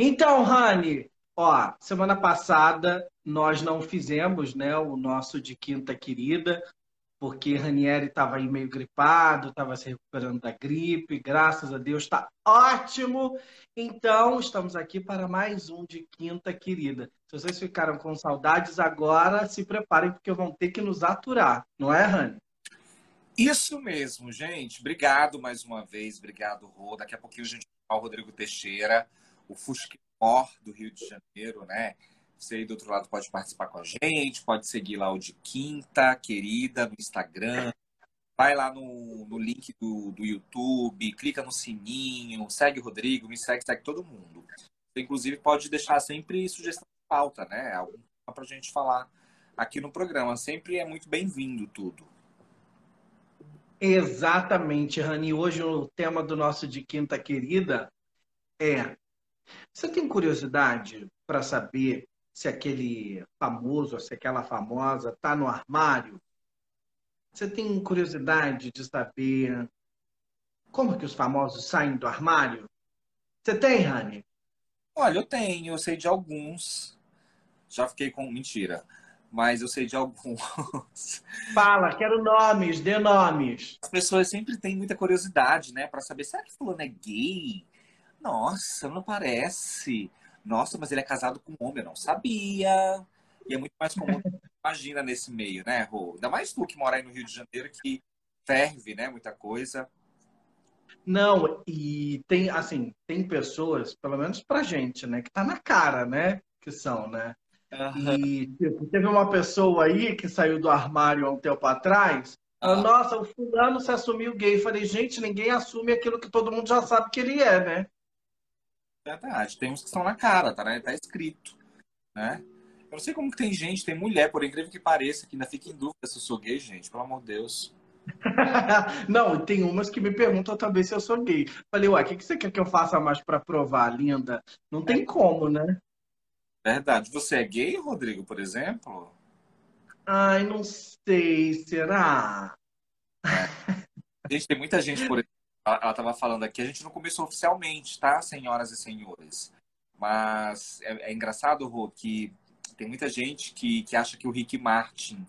Então, Rani, ó, semana passada nós não fizemos, né, o nosso de quinta querida, porque Ranieri estava aí meio gripado, estava se recuperando da gripe, graças a Deus está ótimo. Então, estamos aqui para mais um de quinta querida. Se vocês ficaram com saudades agora, se preparem porque vão ter que nos aturar, não é, Rani? Isso mesmo, gente. Obrigado mais uma vez, obrigado, Rô. Daqui a pouquinho a gente vai o Rodrigo Teixeira, o Fusquimor do Rio de Janeiro, né? Você aí do outro lado pode participar com a gente, pode seguir lá o de Quinta, querida, no Instagram. Vai lá no, no link do, do YouTube, clica no sininho, segue o Rodrigo, me segue, segue todo mundo. Você, inclusive, pode deixar sempre sugestão de pauta, né? Alguma para a gente falar aqui no programa. Sempre é muito bem-vindo tudo. Exatamente, Rani. Hoje o tema do nosso de Quinta Querida é: você tem curiosidade para saber se aquele famoso, se aquela famosa está no armário? Você tem curiosidade de saber como que os famosos saem do armário? Você tem, Rani? Olha, eu tenho, eu sei de alguns. Já fiquei com mentira, mas eu sei de alguns. Fala, quero nomes, dê nomes. As pessoas sempre têm muita curiosidade, né, para saber será que fulano é gay? Nossa, não parece. Nossa, mas ele é casado com um homem, eu não sabia. E é muito mais comum imagina nesse meio, né, Rô? Ainda mais tu que mora aí no Rio de Janeiro, que ferve, né, muita coisa. Não, e tem, assim, tem pessoas, pelo menos pra gente, né, que tá na cara, né, que são, né? Uhum. E tipo, teve uma pessoa aí que saiu do armário há um tempo atrás. Uhum. Nossa, o fulano se assumiu gay. Falei, gente, ninguém assume aquilo que todo mundo já sabe que ele é, né? Verdade. Tem uns que estão na cara, tá, né? tá escrito. Né? Eu não sei como que tem gente, tem mulher, por incrível que pareça, que ainda fica em dúvida se eu sou gay, gente. Pelo amor de Deus. não, tem umas que me perguntam também se eu sou gay. Falei, uai, o que, que você quer que eu faça mais para provar, linda? Não tem é. como, né? Verdade. Você é gay, Rodrigo, por exemplo? Ai, não sei, será? É. Gente, tem muita gente, por ela estava falando aqui, a gente não começou oficialmente, tá, senhoras e senhores? Mas é, é engraçado, Rô, que tem muita gente que, que acha que o Rick Martin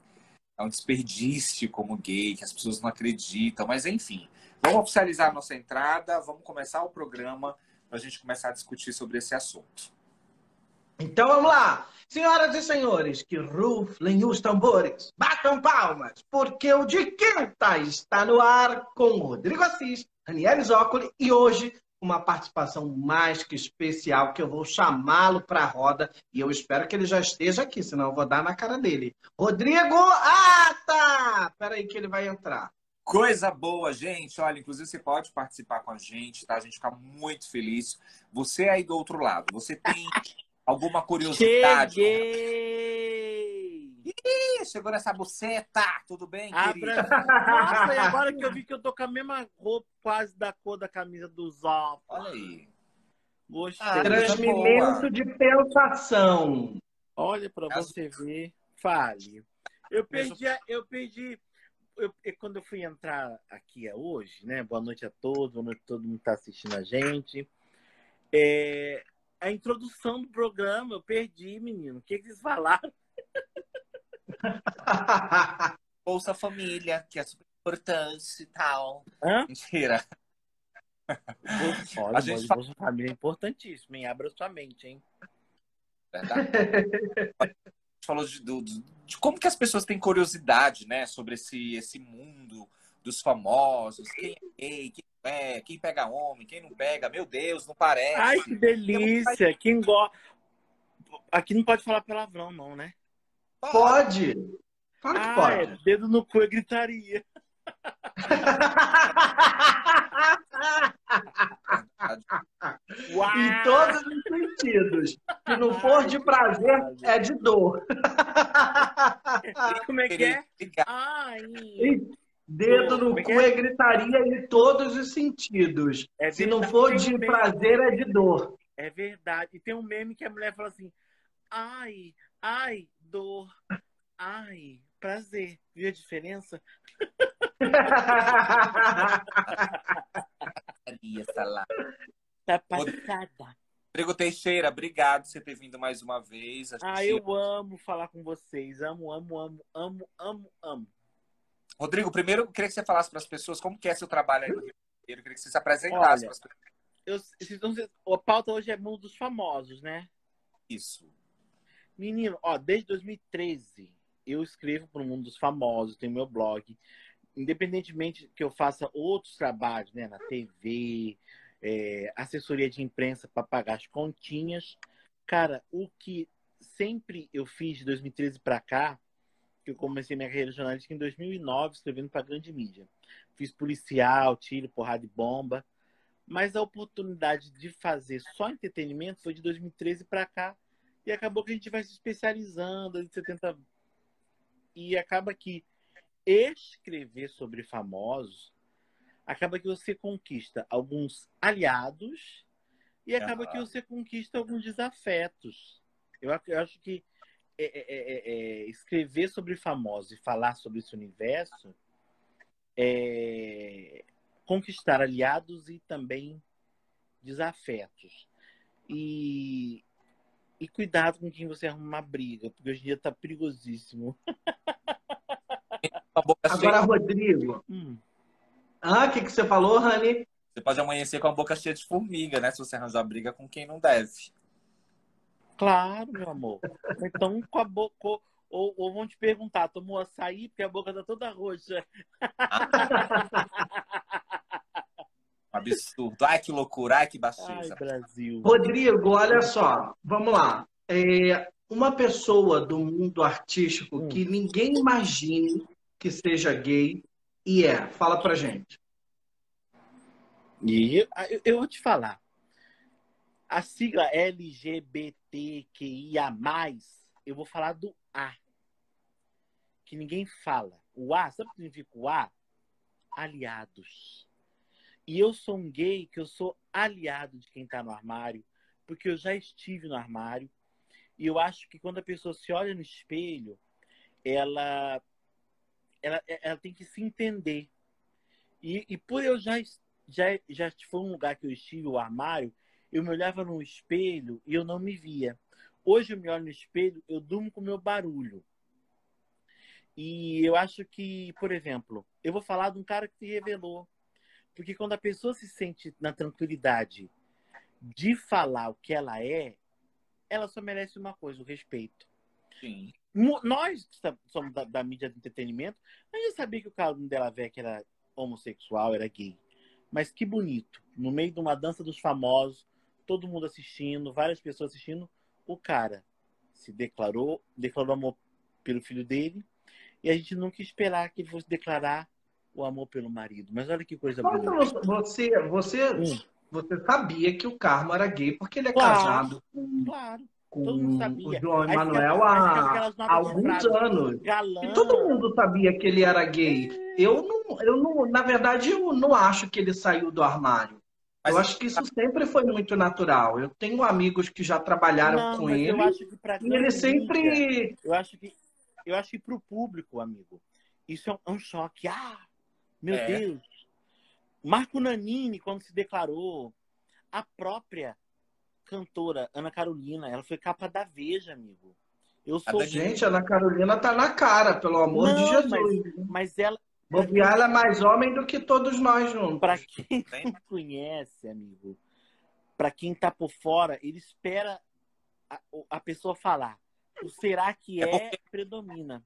é um desperdício como gay, que as pessoas não acreditam, mas enfim. Vamos oficializar a nossa entrada, vamos começar o programa para a gente começar a discutir sobre esse assunto. Então vamos lá! Senhoras e senhores, que ruflem os tambores, batam palmas, porque o de quinta está no ar com Rodrigo Assis Ranieri Zócoli, e hoje uma participação mais que especial, que eu vou chamá-lo para a roda, e eu espero que ele já esteja aqui, senão eu vou dar na cara dele. Rodrigo Ah, tá! Peraí que ele vai entrar. Coisa boa, gente. Olha, inclusive você pode participar com a gente, tá? A gente fica muito feliz. Você aí do outro lado, você tem alguma curiosidade? Cheguei! Ih, chegou nessa buceta! Tudo bem, ah, querida? Nossa, e agora que eu vi que eu tô com a mesma roupa, quase da cor da camisa do Zó. Olha aí. Gostei. Ah, Transmimento de pensação. Olha pra você ver. Fale. Eu perdi, eu perdi. Eu, quando eu fui entrar aqui hoje, né? Boa noite a todos, boa noite a todo mundo que tá assistindo a gente. É, a introdução do programa, eu perdi, menino. O que, que vocês falaram? Bolsa Família, que é super importante e tal. Hã? Mentira. Olha, a gente fala... Bolsa Família é importantíssimo, hein? Abra sua mente, hein? Verdade. a gente falou de, de, de, como que as pessoas têm curiosidade, né? Sobre esse, esse mundo dos famosos, quem é gay, quem não é, quem pega homem, quem não pega, meu Deus, não parece. Ai, que delícia! Quem gosta. Aqui não pode falar palavrão, não, né? Pode! Claro que ah, pode. É, dedo no cu é gritaria. Uau. Em todos os sentidos. Se não for de prazer, é de dor. E como é que é? Ai. Dedo no é cu é? é gritaria em todos os sentidos. É Se não for de prazer, é de dor. É verdade. E tem um meme que a mulher fala assim: ai, ai, dor. Ai, prazer. Viu a diferença? salada. Tá passada. Rodrigo Teixeira, obrigado por você ter vindo mais uma vez. Ah, eu amo falar com vocês. Amo, amo, amo, amo, amo, amo. Rodrigo, primeiro eu queria que você falasse para as pessoas como que é seu trabalho aí no Rio de Janeiro. Eu queria que você se apresentasse para as pessoas. Eu, a pauta hoje é mundo dos famosos, né? Isso. Menino, ó, desde 2013 eu escrevo para o mundo dos famosos, tenho meu blog. Independentemente que eu faça outros trabalhos, né, na TV, é, assessoria de imprensa para pagar as continhas, cara, o que sempre eu fiz de 2013 para cá, que eu comecei minha carreira jornalística em 2009, escrevendo para grande mídia. Fiz policial, tiro, porrada e bomba. Mas a oportunidade de fazer só entretenimento foi de 2013 para cá. E acabou que a gente vai se especializando, a gente tenta e acaba que escrever sobre famosos acaba que você conquista alguns aliados e acaba que você conquista alguns desafetos. Eu, eu acho que é é, é, é, é, escrever sobre famosos e falar sobre esse universo é conquistar aliados e também desafetos. E, e cuidado com quem você arruma uma briga, porque hoje em dia tá perigosíssimo. Agora, Rodrigo. Hum. Ah, o que, que você falou, Rani? Você pode amanhecer com a boca cheia de formiga, né? Se você arranjar briga com quem não deve. Claro, meu amor. Então, com a boca. Ou, ou vão te perguntar, tomou açaí porque a boca tá toda roxa. Absurdo. Ai, que loucura. Ai, que baixeza. Ai, Brasil. Rodrigo, olha só. Vamos lá. É, uma pessoa do mundo artístico hum. que ninguém imagine que seja gay e é. Fala pra gente. E eu, eu vou te falar. A sigla LGBTQIA, eu vou falar do A. Que ninguém fala. O A, sabe o que significa o A? Aliados. E eu sou um gay que eu sou aliado de quem está no armário, porque eu já estive no armário. E eu acho que quando a pessoa se olha no espelho, ela ela, ela tem que se entender. E, e por eu já, já, já foi um lugar que eu estive, o armário, eu me olhava no espelho e eu não me via. Hoje eu me olho no espelho, eu durmo com o meu barulho. E eu acho que, por exemplo, eu vou falar de um cara que se revelou. Porque quando a pessoa se sente na tranquilidade de falar o que ela é, ela só merece uma coisa, o respeito. Sim. Nós que somos da, da, mídia de entretenimento, a gente sabia que o Carlos Della Vecchia era homossexual, era gay. Mas que bonito. No meio de uma dança dos famosos, todo mundo assistindo, várias pessoas assistindo, o cara se declarou, declarou amor pelo filho dele, e a gente nunca esperar que ele fosse declarar o amor pelo marido. Mas olha que coisa bonita. Você, você, hum. você sabia que o Carmo era gay porque ele é claro, casado. Claro com o João Emanuel há, há alguns anos. Galã. E todo mundo sabia que ele era gay. Eu não, eu não, na verdade, eu não acho que ele saiu do armário. Mas eu acho que isso sempre foi muito natural. Eu tenho amigos que já trabalharam não, com ele. e ele sempre. Eu acho que eu acho que para o público, amigo, isso é um, é um choque. Ah, meu é. Deus! Marco Nanini, quando se declarou, a própria cantora Ana Carolina. Ela foi capa da Veja, amigo. Eu sou. Gente, Ana Carolina tá na cara, pelo amor não, de Jesus. Mas, mas ela. Bobear, ela é mais homem do que todos nós juntos. Para quem não conhece, amigo, para quem tá por fora, ele espera a, a pessoa falar. O será que é, é predomina.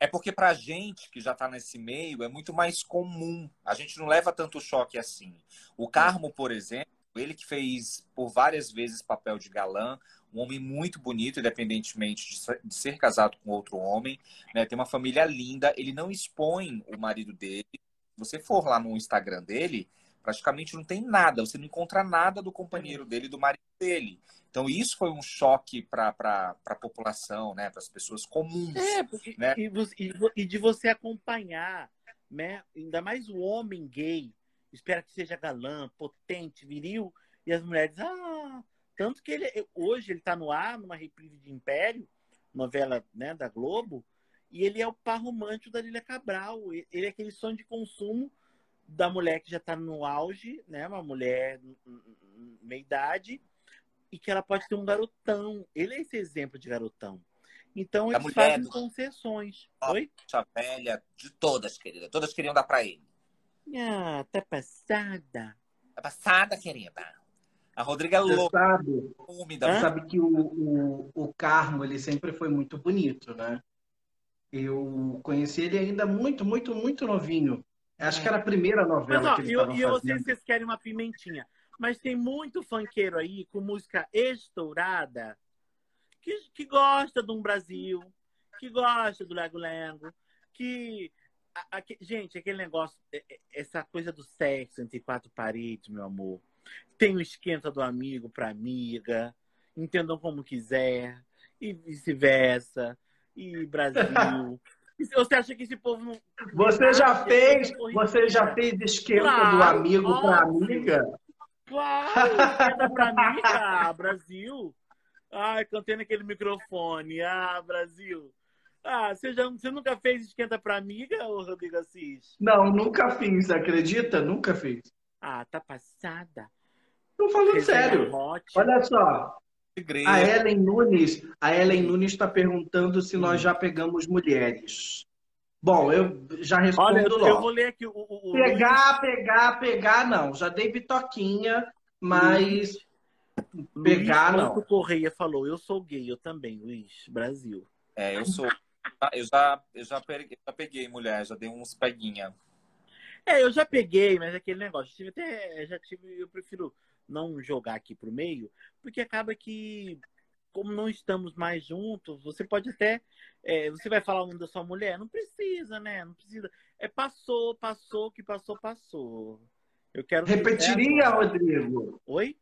É porque pra gente que já tá nesse meio é muito mais comum. A gente não leva tanto choque assim. O Carmo, por exemplo, ele que fez por várias vezes papel de galã, um homem muito bonito, independentemente de ser casado com outro homem, né? Tem uma família linda, ele não expõe o marido dele. Se você for lá no Instagram dele, praticamente não tem nada, você não encontra nada do companheiro dele, do marido dele. Então isso foi um choque para a população, né? Para as pessoas comuns. É, porque, né? e, e, de você acompanhar, né? Ainda mais o homem gay, espera que seja galã, potente, viril, e as mulheres, ah, tanto que ele hoje ele está no ar numa reprise de Império, novela né, da Globo, e ele é o par romântico da Lília Cabral. Ele é aquele sonho de consumo da mulher que já está no auge, né, uma mulher meia idade, e que ela pode ter um garotão. Ele é esse exemplo de garotão. Então A eles fazem do- concessões. Oi? Essa velha de todas, querida. Todas queriam dar pra ele. Ah, tá passada. Tá passada, querida. A Rodriga é Você louca, sabe, úmida. Sabe que o, o, o Carmo, ele sempre foi muito bonito, né? Eu conheci ele ainda muito, muito, muito novinho. Acho que era a primeira Mas novela ó, que eles eu, e eu sei que vocês querem uma pimentinha. Mas tem muito funkeiro aí com música estourada que, que gosta de um Brasil, que gosta do Lego Lengo, que. a- a- que- gente, aquele negócio, é- é- essa coisa do sexo entre quatro paredes, meu amor. Tem o esquenta do amigo pra amiga, entendam como quiser, e vice-versa, e Brasil. Você acha que esse povo não. Você já Ah, fez, você já fez esquenta do Claro, amigo para amiga? Claro, esquenta pra mim, ah, Brasil. Ai, cantei naquele microfone. Ah, Brasil. Ah, você, já, você nunca fez esquenta pra amiga, ô Rodrigo Assis? Não, nunca fiz, acredita? Nunca fiz. Ah, tá passada. Tô falando Resenha sério. hot. Olha só, Segredo. a Ellen Nunes, a Ellen Nunes está perguntando se nós já pegamos mulheres. Bom, eu já respondo Olha, eu, logo. eu vou ler aqui o, o, o Pegar, pegar, pegar, não. Já dei bitoquinha, mas Luiz, pegar, Luiz não. Franco Correia falou, eu sou gay, eu também, Luiz, Brasil. É, eu sou. Eu já, eu já peguei, já peguei mulher, já dei uns peguinha. É, eu já peguei, mas aquele negócio, tive até, já tive, eu prefiro não jogar aqui pro meio, porque acaba que, como não estamos mais juntos, você pode até, é, você vai falar o nome da sua mulher, não precisa, né? Não precisa. É passou, passou, que passou, passou. Eu quero que- Repetiria, Rodrigo? Oi?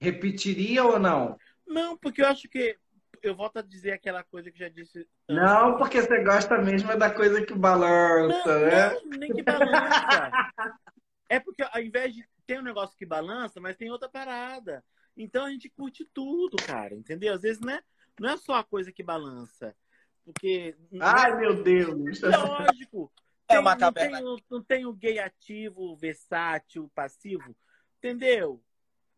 Repetiria ou não? Não, porque eu acho que eu volto a dizer aquela coisa que já disse. antes. Não, porque você gosta mesmo da coisa que balança, né? Não, nem que balança. é porque ao invés de tem um negócio que balança, mas tem outra parada. Então a gente curte tudo, cara, entendeu? Às vezes não é, não é só a coisa que balança. Porque. Ai, meu Deus. Lógico. É Tem- uma não, tem, o- não tem o gay ativo, versátil, passivo. Entendeu?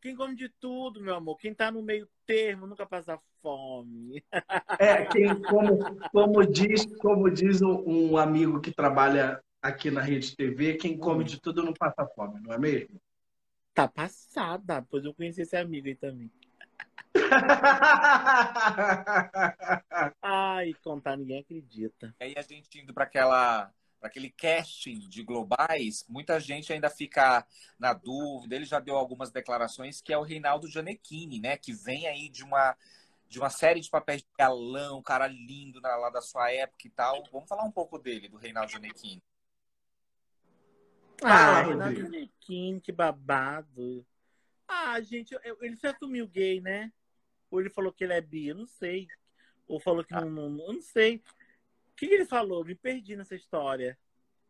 Quem come de tudo, meu amor. Quem tá no meio termo nunca passa fome. É, quem, como, como diz, como diz um, um amigo que trabalha aqui na Rede TV, quem come de tudo não passa fome, não é mesmo? Tá passada. Pois eu conheci esse amigo aí também. Ai, contar ninguém acredita. E aí a gente indo para aquela para aquele casting de globais, muita gente ainda fica na dúvida. Ele já deu algumas declarações que é o Reinaldo Gianecchini, né, que vem aí de uma de uma série de papéis de galão, cara lindo na- lá da sua época e tal. Vamos falar um pouco dele, do Reinaldo Gianecchini. Ah, Rodrigo. Renato Gianecchini, que babado. Ah, gente, ele se assumiu gay, né? Ou ele falou que ele é bi, eu não sei. Ou falou que não, não, eu não sei. O que, que ele falou? Me perdi nessa história.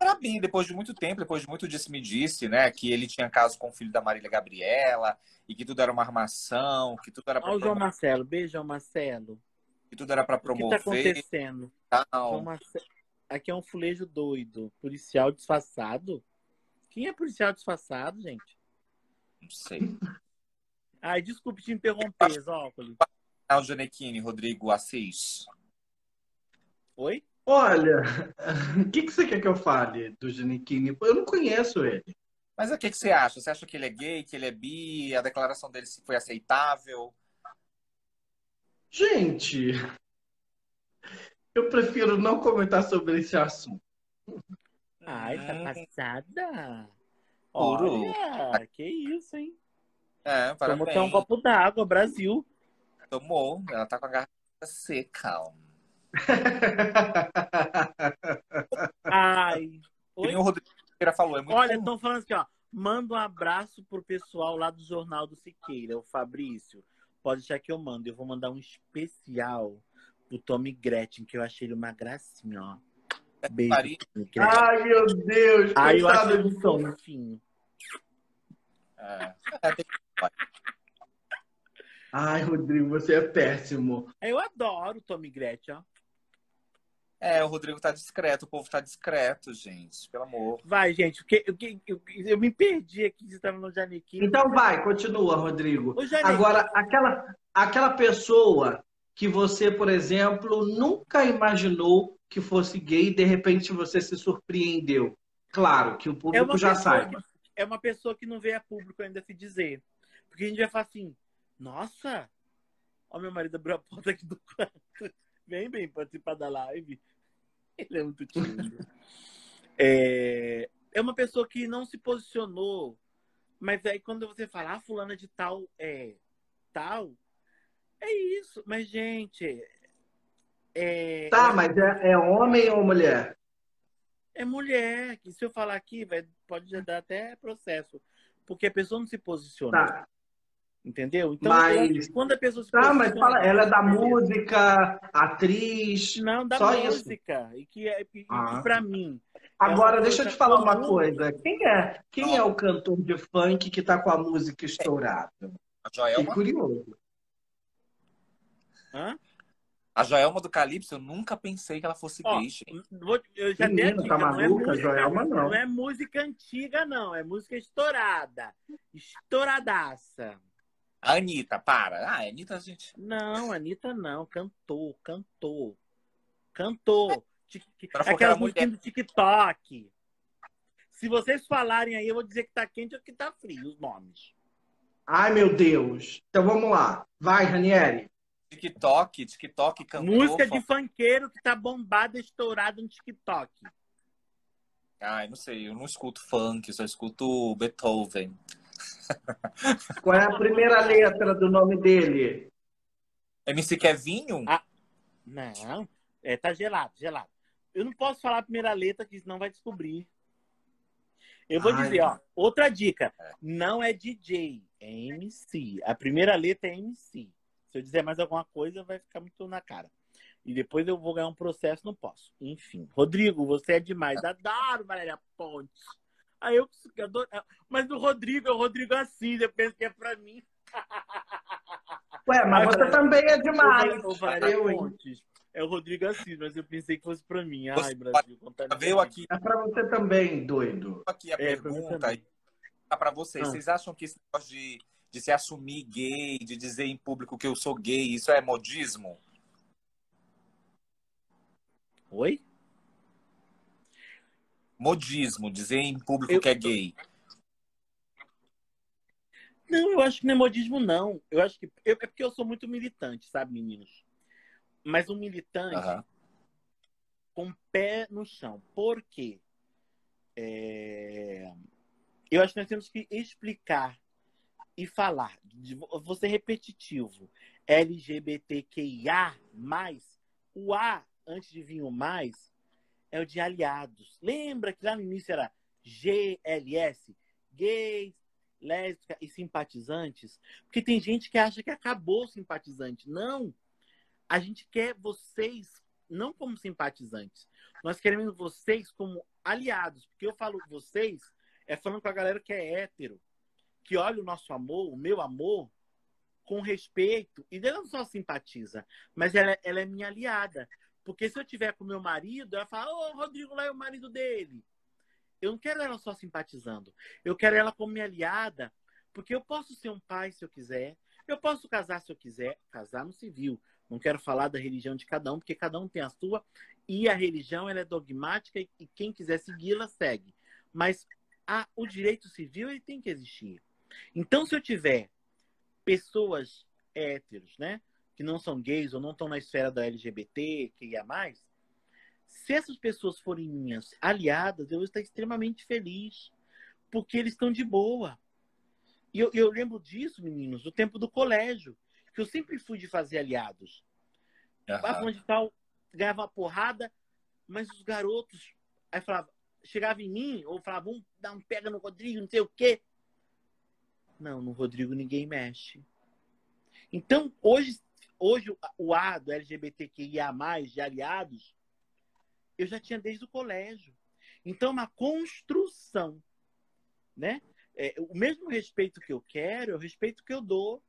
Era bi, depois de muito tempo, depois de muito disse-me-disse, né, que ele tinha caso com o filho da Marília Gabriela e que tudo era uma armação, que tudo era Olha o João Marcelo. Beijo, João Marcelo. que tudo era para O que tá promover acontecendo? João tal. Marcelo. Aqui é um fulejo doido. Policial disfarçado? Quem é policial disfarçado, gente? Não sei. Ai, desculpe te interromper, Zócoli. Reinaldo Gianecchini, Rodrigo Assis. Oi? Olha, o que, que você quer que eu fale do Giannichini? Eu não conheço ele. Mas o que, que você acha? Você acha que ele é gay, que ele é bi? A declaração dele foi aceitável? Gente, eu prefiro não comentar sobre esse assunto. Ai, tá Hum. passada. Puro. Olha, que isso, hein? É, Vamos parabéns. ter um copo d'água, Brasil. Tomou. Ela tá com a garrafa seca. Ai. Oi? o Rodrigo Siqueira falou. É muito Olha, estão falando assim, ó. Manda um abraço pro pessoal lá do Jornal do Siqueira, o Fabrício. Pode deixar que eu mando. Eu vou mandar um especial pro Tommy Gretchen, que eu achei ele uma gracinha, ó. Beijo, Gretchen. Ai, meu Deus, Ai, eu acho ele de fofinho. É. É, Ai, Rodrigo, você é péssimo. Eu adoro o Tommy Gretchen, ó. É, o Rodrigo tá discreto, o povo tá discreto, gente. Pelo amor. Vai, gente, porque eu, eu, eu me perdi aqui, você estava no Janequim. Então vai, continua, Rodrigo. Agora, aquela, aquela pessoa que você, por exemplo, nunca imaginou que fosse gay e de repente você se surpreendeu. Claro que o público é já sabe. é uma pessoa que não vê a público ainda se dizer. Porque a gente vai falar assim, nossa, ó meu marido abriu a porta aqui do quarto. Vem, bem participar da live. Ele é muito tímido. é, é uma pessoa que não se posicionou, mas aí quando você fala, ah, fulana de tal é tal, é isso. Mas, gente. É, tá, mas é, é homem ou mulher? É mulher, que se eu falar aqui, vai, pode dar até processo. Porque a pessoa não se posiciona. Tá. Entendeu? Então, mas... quando a pessoa se Tá, mas fala, ela é da música, atriz. Não, da só música. Isso. E que, é, que, ah. pra mim. É Agora, é deixa eu te falar uma coisa. Quem é, quem é o cantor de funk que tá com a música estourada? A Joelma. Que curioso. Hã? A Joelma do Calypso, eu nunca pensei que ela fosse Ó, gay, Eu já Menino, tá maluca, não é música, Joelma não. Não é música antiga, não. É música estourada. Estouradaça. A Anitta, para. Ah, a Anitta, gente. Não, a Anitta não. Cantou, cantou. Cantou. Aquela música do TikTok. Se vocês falarem aí, eu vou dizer que tá quente ou que tá frio, os nomes. Ai, meu Deus. Então vamos lá. Vai, Ranieri. TikTok, TikTok cantou. Música de funkeiro que tá bombada, estourada no TikTok. Ai, não sei, eu não escuto funk, só escuto Beethoven. Qual é a primeira letra do nome dele? MC Kevinho? Ah, não, é, tá gelado, gelado. Eu não posso falar a primeira letra, que senão vai descobrir. Eu vou Ai, dizer, ó, outra dica. Não é DJ, é MC. A primeira letra é MC. Se eu dizer mais alguma coisa, vai ficar muito na cara. E depois eu vou ganhar um processo, não posso. Enfim. Rodrigo, você é demais. Adoro Valéria Pontes. Aí eu, eu adoro... Mas o Rodrigo é o Rodrigo Assis, eu penso que é pra mim. Ué, mas você também é demais. O Valéria Pontes. É o Rodrigo Assis, mas eu pensei que fosse pra mim. Ai, Brasil, veio aqui. É pra você também, doido. Aqui a é, pergunta pra, pra vocês. Ah. Vocês acham que esse negócio de de se assumir gay, de dizer em público que eu sou gay, isso é modismo? Oi? Modismo, dizer em público eu... que é gay. Não, eu acho que não é modismo, não. Eu acho que. Eu, é porque eu sou muito militante, sabe, meninos? Mas um militante uhum. com pé no chão. Por quê? É... Eu acho que nós temos que explicar e falar, vou ser repetitivo, LGBTQIA, o A, antes de vir o mais, é o de aliados. Lembra que lá no início era GLS, gays, lésbicas e simpatizantes? Porque tem gente que acha que acabou simpatizante. Não! A gente quer vocês não como simpatizantes. Nós queremos vocês como aliados. Porque eu falo vocês, é falando com a galera que é hétero que olha o nosso amor, o meu amor, com respeito. E ela não só simpatiza, mas ela, ela é minha aliada. Porque se eu tiver com meu marido, ela fala, ô, oh, Rodrigo lá é o marido dele. Eu não quero ela só simpatizando. Eu quero ela como minha aliada, porque eu posso ser um pai se eu quiser. Eu posso casar se eu quiser, casar no civil. Não quero falar da religião de cada um, porque cada um tem a sua. E a religião ela é dogmática e quem quiser segui-la, segue. Mas a, o direito civil ele tem que existir. Então, se eu tiver pessoas héteros, né? Que não são gays ou não estão na esfera da LGBT, que ia mais, se essas pessoas forem minhas aliadas, eu vou estar extremamente feliz. Porque eles estão de boa. E eu, eu lembro disso, meninos, do tempo do colégio. Que eu sempre fui de fazer aliados. Uhum. de tal, ganhava uma porrada, mas os garotos aí falava, chegava em mim, ou falava, vamos dar um pega no Rodrigo, não sei o quê. Não, no Rodrigo ninguém mexe. Então, hoje, hoje o A do LGBTQIA, de aliados, eu já tinha desde o colégio. Então, é uma construção. Né? É, o mesmo respeito que eu quero é o respeito que eu dou.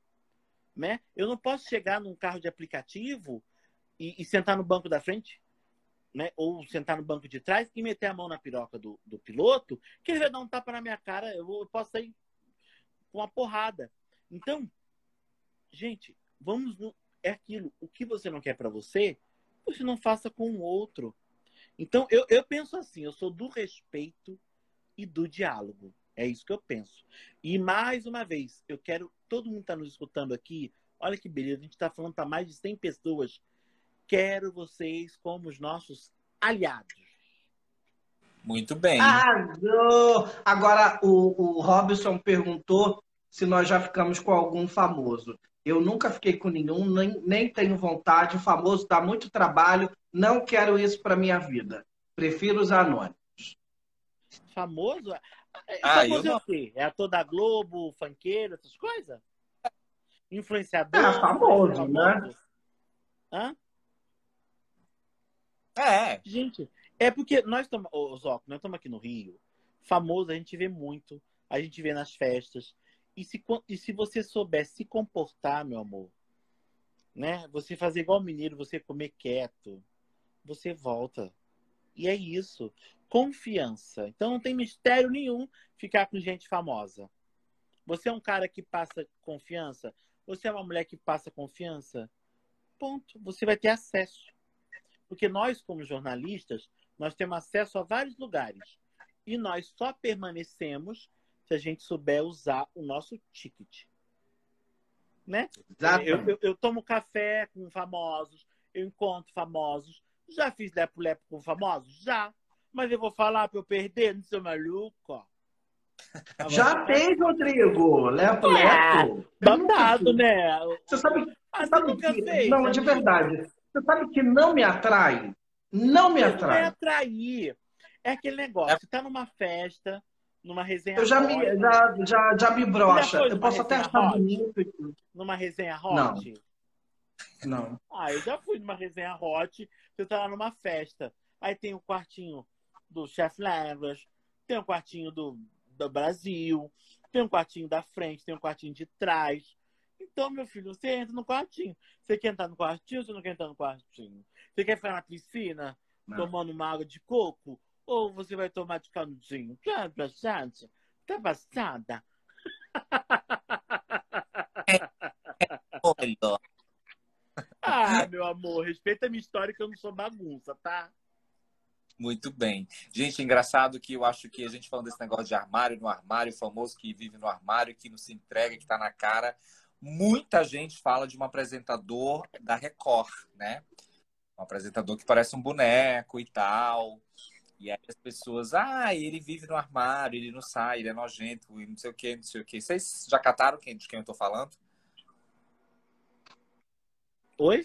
Né? Eu não posso chegar num carro de aplicativo e, e sentar no banco da frente né, ou sentar no banco de trás e meter a mão na piroca do, do piloto, que ele vai dar um tapa na minha cara, eu, eu posso sair com uma porrada. Então, gente, vamos no, é aquilo. O que você não quer para você, você não faça com o outro. Então, eu, eu penso assim, eu sou do respeito e do diálogo. É isso que eu penso. E mais uma vez, eu quero. Todo mundo está nos escutando aqui. Olha que beleza, a gente está falando para mais de 100 pessoas. Quero vocês como os nossos aliados. Muito bem. Arrasou! Agora, o, o Robson perguntou se nós já ficamos com algum famoso. Eu nunca fiquei com nenhum, nem, nem tenho vontade. O famoso dá muito trabalho. Não quero isso para minha vida. Prefiro os anônimos. Famoso? Ah, famoso é o quê? É ator da Globo, funkeiro, essas coisas? Influenciador? É famoso, famoso. né? Hã? É. Gente, é porque nós estamos, Zoco, nós estamos aqui no Rio. Famoso a gente vê muito. A gente vê nas festas. E se, e se você souber se comportar, meu amor, né? Você fazer igual o mineiro, você comer quieto, você volta. E é isso. Confiança. Então não tem mistério nenhum ficar com gente famosa. Você é um cara que passa confiança? Você é uma mulher que passa confiança? Ponto. Você vai ter acesso. Porque nós, como jornalistas, nós temos acesso a vários lugares. E nós só permanecemos se a gente souber usar o nosso ticket. Né? Eu, eu, eu, tomo café com famosos, eu encontro famosos. Já fiz lepo-lepo com famosos? Já. Mas eu vou falar para eu perder, não sou maluco. Já fez, Rodrigo. Lepo-lepo. É, babado, né? Você sabe, Mas sabe nunca que... fez. Não, de verdade. Você sabe que não me atrai? Não me atrai. Não é atrair. É aquele negócio. Você tá numa festa, numa resenha Eu já, hot, me, já, já, já me brocha. Eu posso até achar bonito. Numa resenha hot? Não. Não. Ah, eu já fui numa resenha hot. Você tá lá numa festa. Aí tem o quartinho do Chef Levas, tem o quartinho do, do Brasil, tem um quartinho da frente, tem um quartinho de trás. Então, meu filho, você entra no quartinho. Você quer entrar no quartinho ou você não quer entrar no quartinho? Você quer ficar na piscina, não. tomando uma água de coco? Ou você vai tomar de canudinho? Tá passada? Tá passada? ah, meu amor, respeita a minha história que eu não sou bagunça, tá? Muito bem. Gente, é engraçado que eu acho que a gente falando desse negócio de armário no armário, famoso que vive no armário, que não se entrega, que tá na cara. Muita gente fala de um apresentador da Record, né? Um apresentador que parece um boneco e tal. E aí as pessoas, ah, ele vive no armário, ele não sai, ele é nojento, e não sei o que, não sei o que. Vocês já cataram quem, de quem eu tô falando? Oi?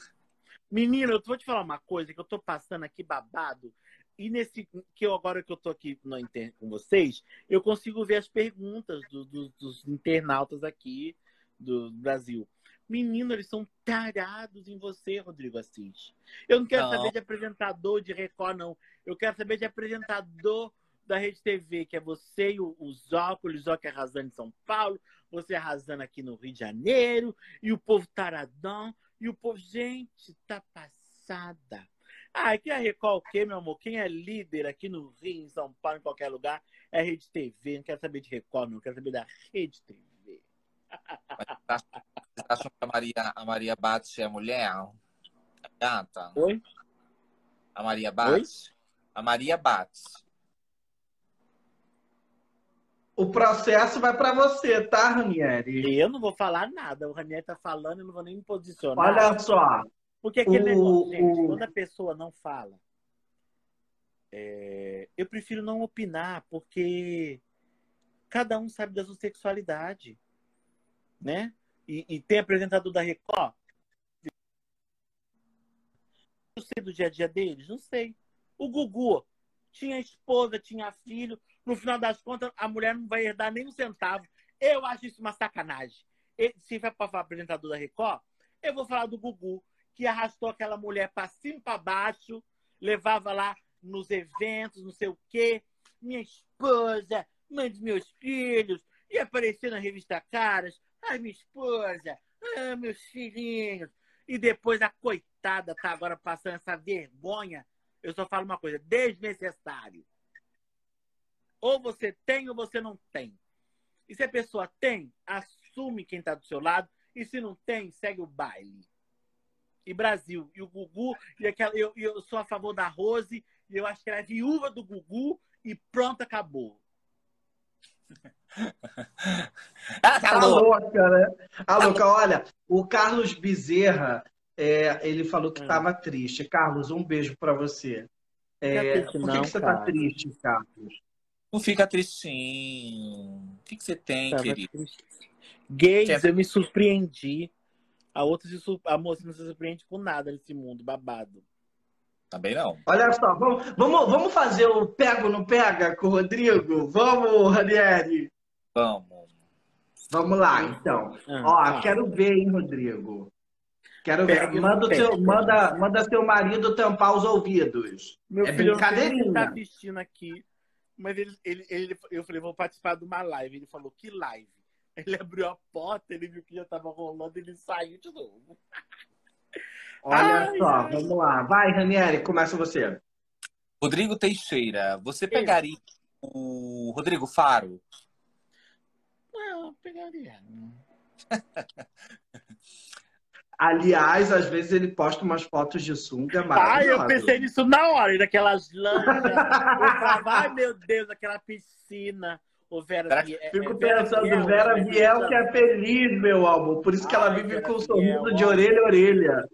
Menino, eu vou te falar uma coisa que eu tô passando aqui babado. E nesse que eu agora que eu tô aqui no, com vocês, eu consigo ver as perguntas do, do, dos internautas aqui do Brasil. Menino, eles são tarados em você, Rodrigo Assis. Eu não quero não. saber de apresentador de Record, não. Eu quero saber de apresentador da Rede TV, que é você e o, o Zoco, o Zoco arrasando em São Paulo, você arrasando aqui no Rio de Janeiro, e o povo taradão, e o povo, gente, tá passada. Ah, aqui é a Record o quê, meu amor? Quem é líder aqui no Rio, em São Paulo, em qualquer lugar, é a Rede TV. Não quero saber de Record, não. Quero saber da Rede TV. Vocês acham que a Maria, a Maria Bates é mulher? Gata? Oi? A Maria Bates? Oi? A Maria Bates. O processo vai para você, tá, Ranieri? Eu não vou falar nada. O Ranieri tá falando, eu não vou nem me posicionar. Olha só. Porque aquele o, negócio, gente, o... quando a pessoa não fala, é... eu prefiro não opinar, porque cada um sabe da sua sexualidade né? E, e tem apresentador da Record. Eu sei do dia a dia deles? Não sei. O Gugu tinha esposa, tinha filho. No final das contas, a mulher não vai herdar nem um centavo. Eu acho isso uma sacanagem. se vai para apresentador da Record, eu vou falar do Gugu, que arrastou aquela mulher para cima e para baixo, levava lá nos eventos, não sei o quê. Minha esposa, mãe dos meus filhos, e aparecer na revista Caras, Ai, minha esposa, ah, meus filhinhos. E depois a coitada tá agora passando essa vergonha. Eu só falo uma coisa: desnecessário. Ou você tem ou você não tem. E se a pessoa tem, assume quem está do seu lado. E se não tem, segue o baile. E Brasil, e o Gugu, e aquela, eu, eu sou a favor da Rose, e eu acho que ela é viúva do Gugu, e pronto, acabou. Ah, tá, tá louca, né? A tá louca, olha, o Carlos Bezerra, é, ele falou que estava hum. triste. Carlos, um beijo para você. É, por que, não, que você tá triste, Carlos? Não fica tristinho. O que, que você tem, Tava querido? Triste. Gays, eu me surpreendi. A outra se sur... a moça não se surpreende com nada nesse mundo, babado. Também não. Olha só, vamos, vamos, vamos fazer o pego no pega com o Rodrigo? Vamos, Ranieri? Vamos. Vamos lá, então. Ah, Ó, tá. quero ver, hein, Rodrigo. Quero ver. Manda, seu, manda, manda seu marido tampar os ouvidos. Meu é filho brincadeirinha. tá assistindo aqui, mas ele, ele, ele, eu falei, vou participar de uma live. Ele falou, que live? Ele abriu a porta, ele viu que já tava rolando, ele saiu de novo. Olha ai, só, ai. vamos lá. Vai, Ranieri, começa você. Rodrigo Teixeira, você pegaria o Rodrigo Faro? Não, pegaria. Aliás, às vezes ele posta umas fotos de sunga maravilhosas. Ai, eu pensei nisso na hora, daquelas lanchas. eu falava, ai meu Deus, aquela piscina. O Vera Viel, Fico é, pensando, Vera, Vera Viel, Viel que é feliz, meu amor. Por isso que ela vive Vera com um sorriso de orelha a orelha.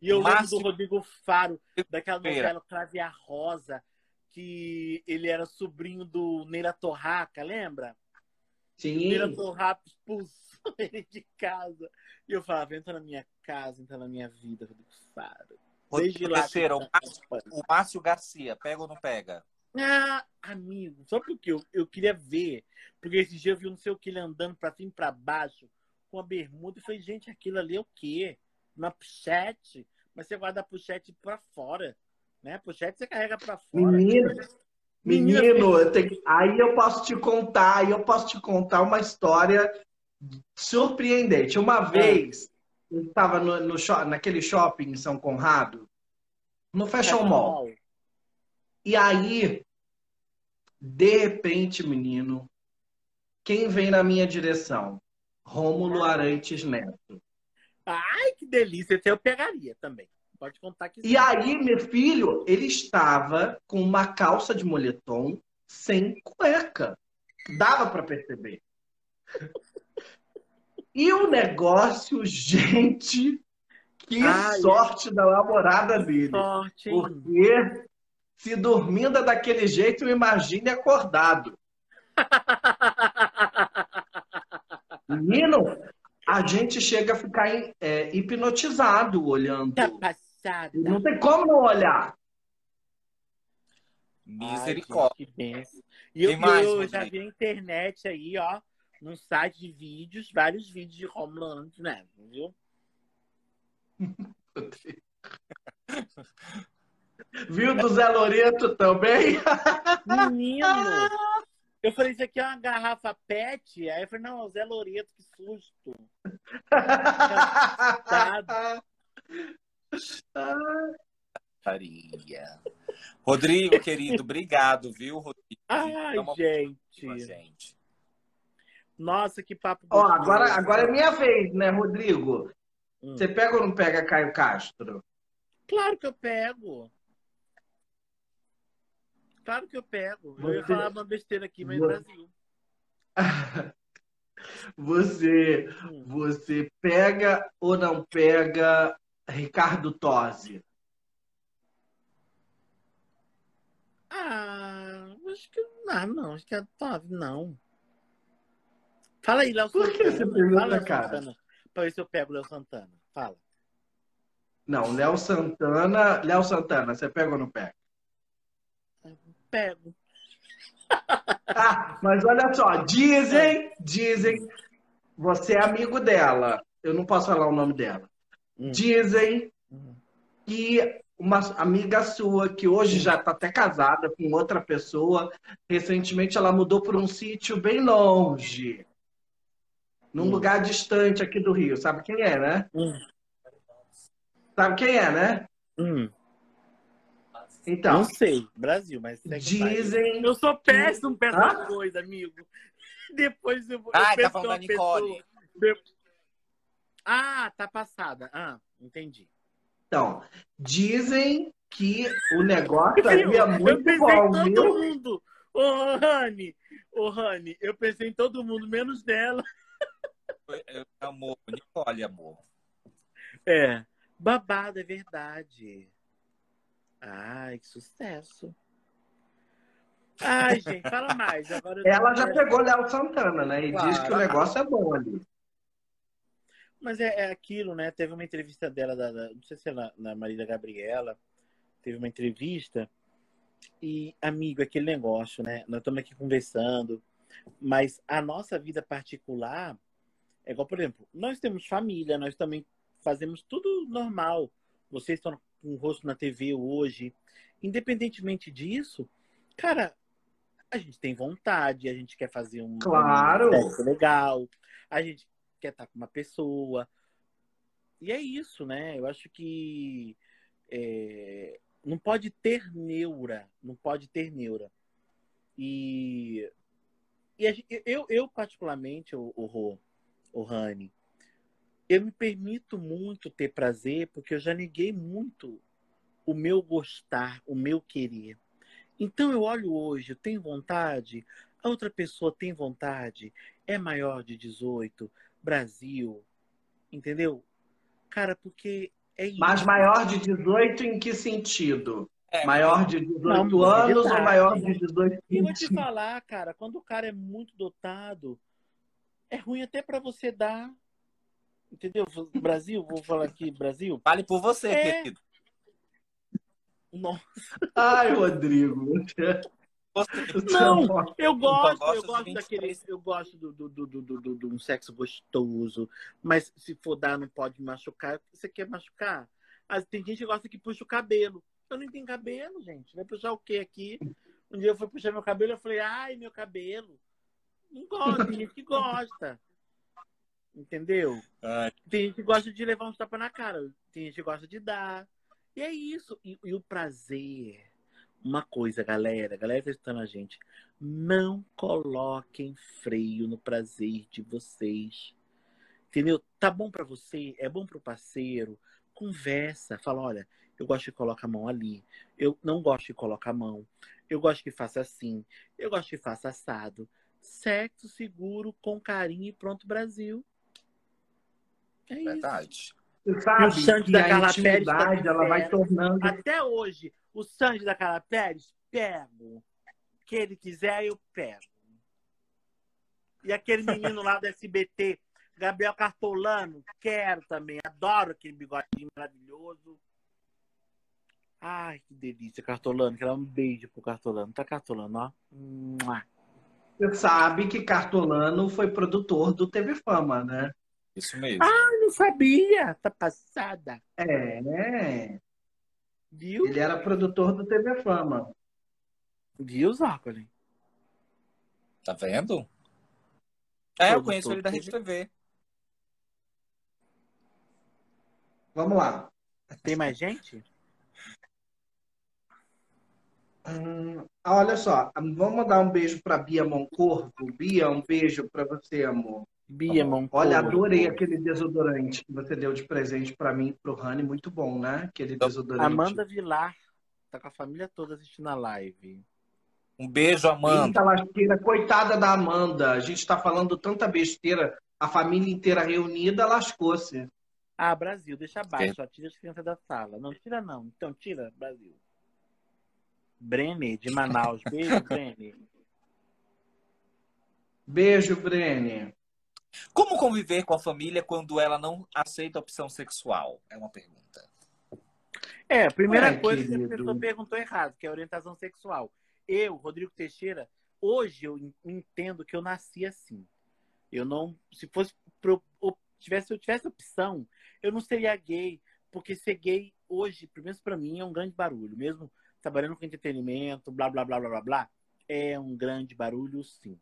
E eu lembro do Rodrigo Faro, daquela novela Crave a Rosa, que ele era sobrinho do Neira Torraca, lembra? Sim. Neira Torraca expulsou ele de casa. E eu falava, entra na minha casa, entra na minha vida, Rodrigo Faro. Desde lá. Terceiro, o Márcio, o Márcio Garcia, pega ou não pega? Ah, amigo, só porque eu, eu queria ver. Porque esse dia eu vi não sei o que ele andando pra cima e pra baixo com a bermuda. E falei, gente, aquilo ali é o quê? Uma pochete? Mas você guarda a pochete pra fora. Né? Pochete você carrega pra fora. Menino, menino, eu tenho... aí eu posso te contar, aí eu posso te contar uma história surpreendente. Uma é. vez, eu estava no, no, naquele shopping em São Conrado, no Fashion, Mall. Mall. E aí, de repente, menino, quem vem na minha direção? Rômulo Arantes Neto. Ai, que delícia! Esse eu pegaria também. Pode contar que. E aí, meu filho, ele estava com uma calça de moletom sem cueca. Dava para perceber. E o negócio, gente, que Ai, sorte da namorada dele. Sorte, Porque se dormindo daquele jeito, imagine acordado. Menino, a gente chega a ficar é, hipnotizado olhando. Tá passada. Não tem como não olhar. Misericórdia. Ai, e eu, mais, eu já vi a internet aí, ó, num site de vídeos, vários vídeos de Homeland, né? Viu? Viu do Zé Loreto também? Menino! Eu falei, isso aqui é uma garrafa pet. Aí eu falei, não, é o Zé Loreto, que susto. Faria. Rodrigo, querido, obrigado, viu, Rodrigo? Ai, gente. gente. Nossa, que papo. Ó, agora, agora é minha vez, né, Rodrigo? Hum. Você pega ou não pega Caio Castro? Claro que eu pego. Claro que eu pego. Você... Eu ia falar uma besteira aqui, mas você... Brasil. você, hum. você pega ou não pega Ricardo Tosi? Ah, acho que não, não, acho que é Tosi, não. Fala aí, Léo Santana. Por que você pergunta, Fala, cara? Santana, pra ver se eu pego o Léo Santana. Fala. Não, Léo Santana. Léo Santana, você pega ou não pega? Pego. Ah, mas olha só, dizem, dizem, você é amigo dela. Eu não posso falar o nome dela. Hum. Dizem hum. que uma amiga sua, que hoje já está até casada com outra pessoa, recentemente ela mudou para um sítio bem longe, num hum. lugar distante aqui do Rio. Sabe quem é, né? Hum. Sabe quem é, né? Hum. Então, Não sei, Brasil, mas dizem. Eu sou péssimo essas coisas, amigo. Depois eu vou. Ah, eu tá falando é da uma Nicole. pessoa- Ah, tá passada. Ah, entendi. Então, dizem que o negócio ali é eu muito pensei bom, em todo viu? mundo. Ô, Rani, ô, Rani, eu pensei em todo mundo, menos nela. Eu- Amor, Nicole, amor. É, babado, é verdade. Ai, que sucesso. Ai, gente, fala mais. Ela já pegou Léo Santana, né? E diz Claro. que o negócio é bom ali. Mas é, é aquilo, né? Teve uma entrevista dela, da, da- não sei se é na, na Marília Gabriela, teve uma entrevista. E, amigo, aquele negócio, né? Nós estamos aqui conversando, mas a nossa vida particular é igual, por exemplo, nós temos família, nós também fazemos tudo normal. Vocês estão o rosto na TV hoje. Independentemente disso, cara, a gente tem vontade, a gente quer fazer um, Claro. um legal, a gente quer estar com uma pessoa. E é isso, né? Eu acho que é, não pode ter neura, não pode ter neura. E, e gente- eu, eu, particularmente, o, o, o Rani, eu me permito muito ter prazer porque eu já neguei muito o meu gostar, o meu querer. Então eu olho hoje, eu tenho vontade, a outra pessoa tem vontade, é maior de 18, Brasil, entendeu? Cara, porque é isso. Mas maior de 18 em que sentido? É, Maior de 18 Não, anos verdade. ou maior de 18 E vou te anos? falar, cara, quando o cara é muito dotado, é ruim até pra você dar. Entendeu? Brasil, vou falar aqui, Brasil. Fale por você, É. querido. Nossa. Ai, Rodrigo. Não, eu Só gosto, gosto eu gosto 23. daquele, eu gosto do, do, do, do, do, do- de um sexo gostoso, mas se for dar não pode machucar. Você quer machucar? Ah, tem gente que gosta que puxa o cabelo. Eu nem tenho cabelo, gente. Vai puxar o quê aqui? Um dia eu fui puxar meu cabelo, eu falei, ai, meu cabelo. Não gosta, tem gente que gosta. Entendeu? Ai, Tem gente que gosta de levar uns tapas na cara, tem gente que gosta de dar. E é isso. E, e o prazer. Uma coisa, galera, galera que tá escutando a gente, não coloquem freio no prazer de vocês. Entendeu? Tá bom pra você, é bom pro parceiro. Conversa, fala, olha, eu gosto que coloque a mão ali. Eu não gosto que coloque a mão. Eu gosto que faça assim. Eu gosto que faça assado. Sexo seguro, com carinho e pronto, Brasil. É verdade. E o sabe Santos que da Carla Pérez ela vai tornando... Até hoje, o Sanji da Carla Pérez, pego. O que ele quiser, eu pego. E aquele menino lá do SBT, Gabriel Cartolano, quero também. Adoro aquele bigodinho maravilhoso. Ai, que delícia, Cartolano. Quero dar um beijo pro Cartolano. Tá, Cartolano, ó. Você sabe que Cartolano foi produtor do TV Fama, né? Isso mesmo. Eu não sabia. Tá passada. É, né? Viu? Ele era produtor do TV Fama. Viu, Zócoli? Tá vendo? É, eu conheço ele da de Rede TV. Vamos lá. Tem mais gente? Hum, olha só, vamos mandar um beijo para Bia Moncorvo. Bia, um beijo para você, amor. Moncorvo. Olha, adorei aquele desodorante que você deu de presente para mim e pro Rani. Muito bom, né? Aquele desodorante. Amanda Vilar tá com a família toda assistindo a live. Um beijo, Amanda. Eita lasqueira, coitada da Amanda. A gente tá falando tanta besteira. A família inteira reunida lascou-se. Ah, Brasil, deixa abaixo, tira as crianças da sala. Não, tira não. Então, tira, Brasil. Brenner, de Manaus. Beijo, Brenner. Beijo, Brene. Como conviver com a família quando ela não aceita a opção sexual? É uma pergunta. É, a primeira Ai, coisa que a querido. pessoa perguntou errado, que é a orientação sexual. Eu, Rodrigo Teixeira, hoje eu en- entendo que eu nasci assim. Eu não, se fosse pro, tivesse, se eu tivesse opção, eu não seria gay, porque ser gay hoje, pelo menos pra mim, é um grande barulho. Mesmo trabalhando com entretenimento, blá blá blá blá blá blá, é um grande barulho, sim.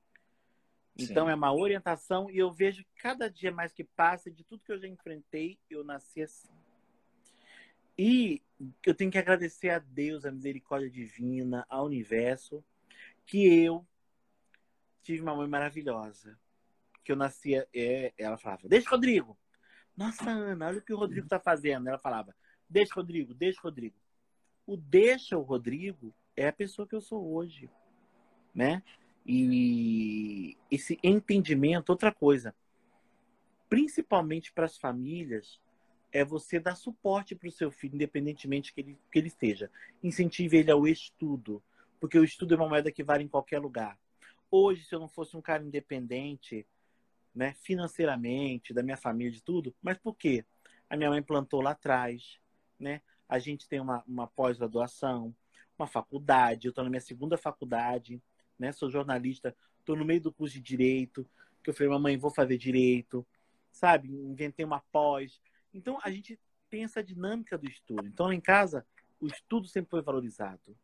Então Sim. é uma orientação e eu vejo cada dia mais que passa, de tudo que eu já enfrentei, eu nasci assim. E eu tenho que agradecer a Deus, a misericórdia divina, ao universo, que eu tive uma mãe maravilhosa. Que eu nascia, é, ela falava, deixa Rodrigo. Nossa, Ana, olha o que o Rodrigo tá fazendo. Ela falava, deixa Rodrigo, deixa Rodrigo. O deixa o Rodrigo é a pessoa que eu sou hoje, né? E esse entendimento, outra coisa, principalmente para as famílias, é você dar suporte para o seu filho, independentemente que ele, que ele esteja. Incentive ele ao estudo, porque o estudo é uma moeda que vale em qualquer lugar. Hoje, se eu não fosse um cara independente, né, financeiramente, da minha família, de tudo, mas por quê? A minha mãe plantou lá atrás, né? A gente tem uma, uma pós-graduação, uma faculdade, eu estou na minha segunda faculdade, né? Sou jornalista, estou no meio do curso de direito, que eu falei, mamãe, vou fazer direito, sabe? Inventei uma pós. Então, a gente tem essa dinâmica do estudo. Então, lá em casa, o estudo sempre foi valorizado.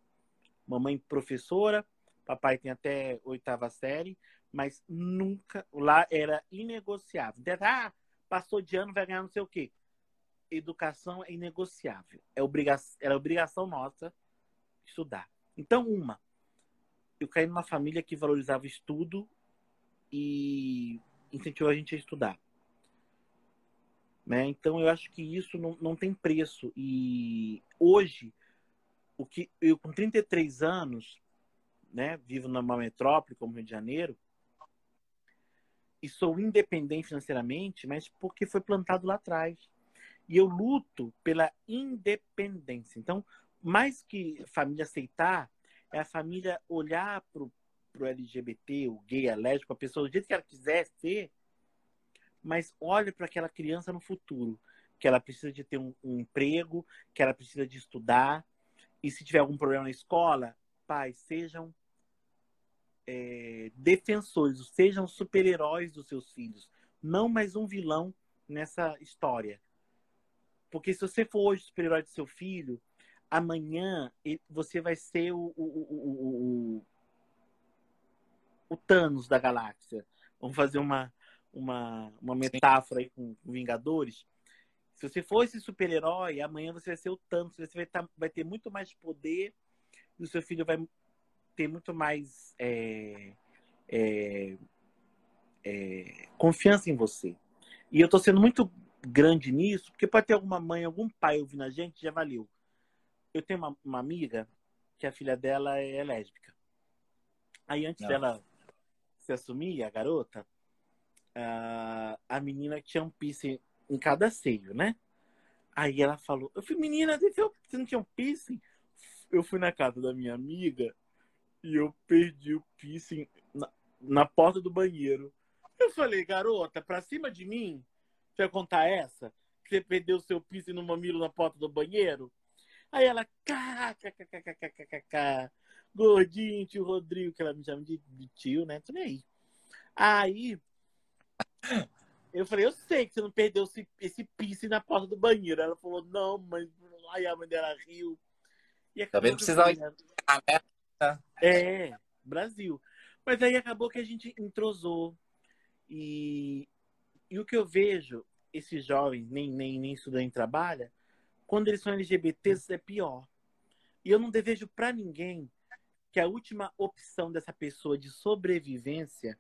Mamãe professora, papai tem até oitava série, mas nunca, lá era inegociável. Ah, passou de ano, vai ganhar não sei o quê. Educação é inegociável. É obrigação, era obrigação nossa estudar. Então, uma, eu caí numa família que valorizava estudo e incentivou a gente a estudar. Né? Então eu acho que isso não, não tem preço. E hoje, o que eu com 33 anos, né, vivo numa metrópole como Rio de Janeiro, e sou independente financeiramente, mas porque foi plantado lá atrás. E eu luto pela independência. Então, mais que família aceitar, é a família olhar pro, pro LGBT, o gay, a lésbica, a pessoa do jeito que ela quiser ser, mas olha para aquela criança no futuro, que ela precisa de ter um, um, emprego, que ela precisa de estudar, e se tiver algum problema na escola, pais, sejam é, defensores, sejam super-heróis dos seus filhos, não mais um vilão nessa história. Porque se você for hoje super-herói do seu filho, amanhã você vai ser o, o, o, o, o Thanos da galáxia. Vamos fazer uma, uma, uma metáfora aí com, Vingadores. Se você for esse super-herói, amanhã você vai ser o Thanos, você vai, tá, vai ter muito mais poder e o seu filho vai ter muito mais é, é, é, confiança em você. E eu tô sendo muito grande nisso, porque pode ter alguma mãe, algum pai ouvindo a gente, já valeu. Eu tenho uma, uma amiga que a filha dela é lésbica. Aí antes Não. dela se assumir, a garota, a, a menina tinha um piercing em cada seio, né? Aí ela falou, eu fui, menina, você não tinha um piercing? Eu fui na casa da minha amiga e eu perdi o piercing na, na porta do banheiro. Eu falei, garota, pra cima de mim, você vai contar essa? Que você perdeu o seu piercing no mamilo na porta do banheiro? Aí ela, kkkkkk, gordinho, tio Rodrigo, que ela me chama de, de tio, né? Tô nem aí. Aí eu falei, eu sei que você não perdeu esse, esse pisse na porta do banheiro. Ela falou, não, mas aí a mãe dela riu. E Também precisava né? É, Brasil. Mas aí acabou que a gente entrosou. E, e o que eu vejo, esses jovens, nem, nem, nem estudam nem trabalham, quando eles são LGBTs é pior. E eu não desejo para ninguém que a última opção dessa pessoa de sobrevivência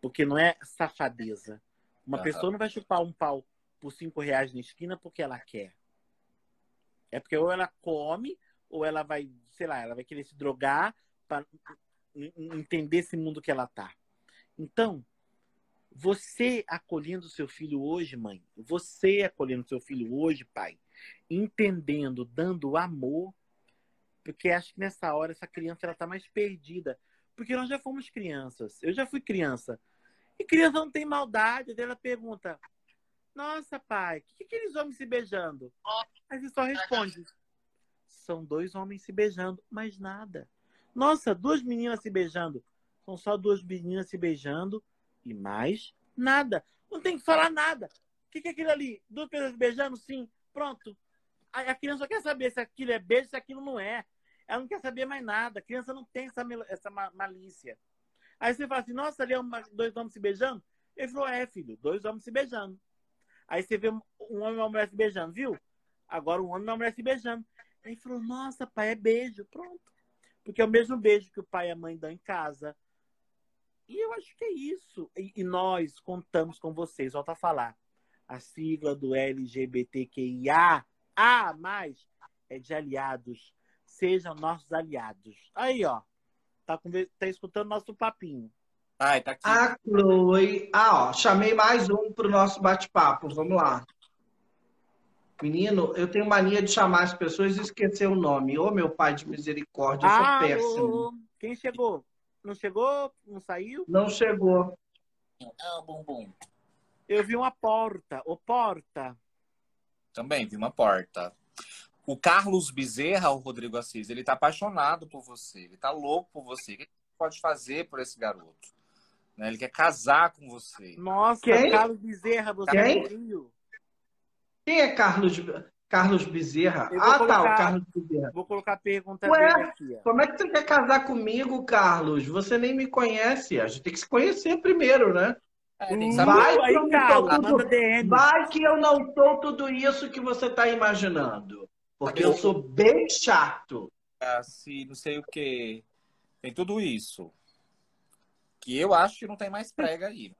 porque não é safadeza. Uma uhum. pessoa não vai chupar um pau por cinco reais na esquina porque ela quer. É porque ou ela come, ou ela vai, sei lá, ela vai querer se drogar para entender esse mundo que ela tá. Então, você acolhendo seu filho hoje, mãe, você acolhendo seu filho hoje, pai, entendendo, dando amor, porque acho que nessa hora essa criança ela tá mais perdida, porque nós já fomos crianças. Eu já fui criança. E criança não tem maldade. Ela pergunta: Nossa, pai, o que, que aqueles homens se beijando? Aí você só responde: São dois homens se beijando, mais nada. Nossa, duas meninas se beijando. São só duas meninas se beijando e mais nada. Não tem que falar nada. O que, que é aquilo ali? Duas pessoas se beijando? Sim. Pronto. Aí a criança só quer saber se aquilo é beijo, se aquilo não é. Ela não quer saber mais nada. A criança não tem essa, essa malícia. Aí você fala assim, nossa, ali é uma, dois homens se beijando? Ele falou, é, filho, dois homens se beijando. Aí você vê um homem e uma mulher se beijando, viu? Agora o homem e a mulher se beijando. Aí falou, nossa, pai, é beijo. Pronto. Porque é o mesmo beijo que o pai e a mãe dão em casa. E eu acho que é isso. E, e nós contamos com vocês. Volta a falar. A sigla do LGBTQIA A mais é de aliados. Sejam nossos aliados. Aí, ó. Tá, com, tá escutando nosso papinho. Ai, tá aqui. A Chloe. Ah, ó, chamei mais um pro nosso bate-papo. Vamos lá. Menino, eu tenho mania de chamar as pessoas e esquecer o nome. Ô, meu pai de misericórdia, eu sou Ah, péssimo. quem chegou? Não chegou? Não saiu? Não chegou. Ah, bumbum. Eu vi uma porta. Ô, porta. Também vi uma porta. O Carlos Bezerra, o Rodrigo Assis, ele tá apaixonado por você. Ele tá louco por você. O que você pode fazer por esse garoto? Né? Ele quer casar com você. Nossa, Quem? Carlos Bezerra, você Quem? é Rio. Quem é Carlos, Carlos Bezerra? Ah, tá, colocar- o Carlos Bezerra. Vou colocar a pergunta Ué? aqui. Como é que você quer casar comigo, Carlos? Você nem me conhece. A gente tem que se conhecer primeiro, né? É, que. Vai, Carlos, tudo-. Vai que eu não sou tudo isso que você está imaginando. Porque eu sou bem chato. se não sei o que. Tem tudo isso. Que eu acho que não tem mais prega aí.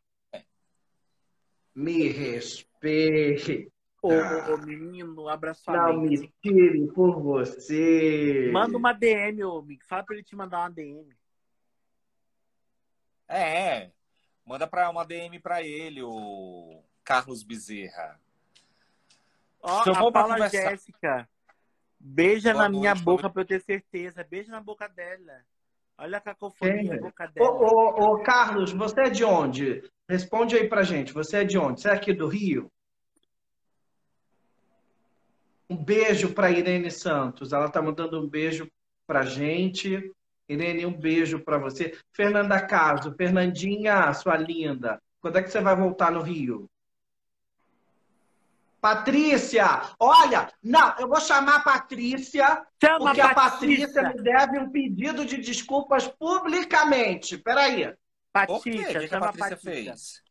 Me respeite. Ô, Ah. ô, menino, abra sua Não me tire por você. Manda uma DM, ô, Mick. Fala pra ele te mandar uma DM. É, manda pra uma DM pra ele, o Carlos Bezerra. Ó, Chamou a Paula conversar. Jéssica. Beija Boa na minha noite, boca pra eu ter certeza. Beija na boca dela. Olha a cacofonia, Quem? a boca Ô, dela. ô, ô, Carlos, você é de onde? Responde aí pra gente. Você é de onde? Você é aqui do Rio? Um beijo pra Irene Santos. Ela tá mandando um beijo pra gente. Irene, um beijo pra você. Fernanda Caso, Fernandinha, sua linda. Quando é que você vai voltar no Rio? Patrícia, olha, não, eu vou chamar a Patrícia Chama porque a Patrícia me deve um pedido de desculpas publicamente. Peraí. Quê? O Patrícia, que, que a Patrícia Patrícia. fez?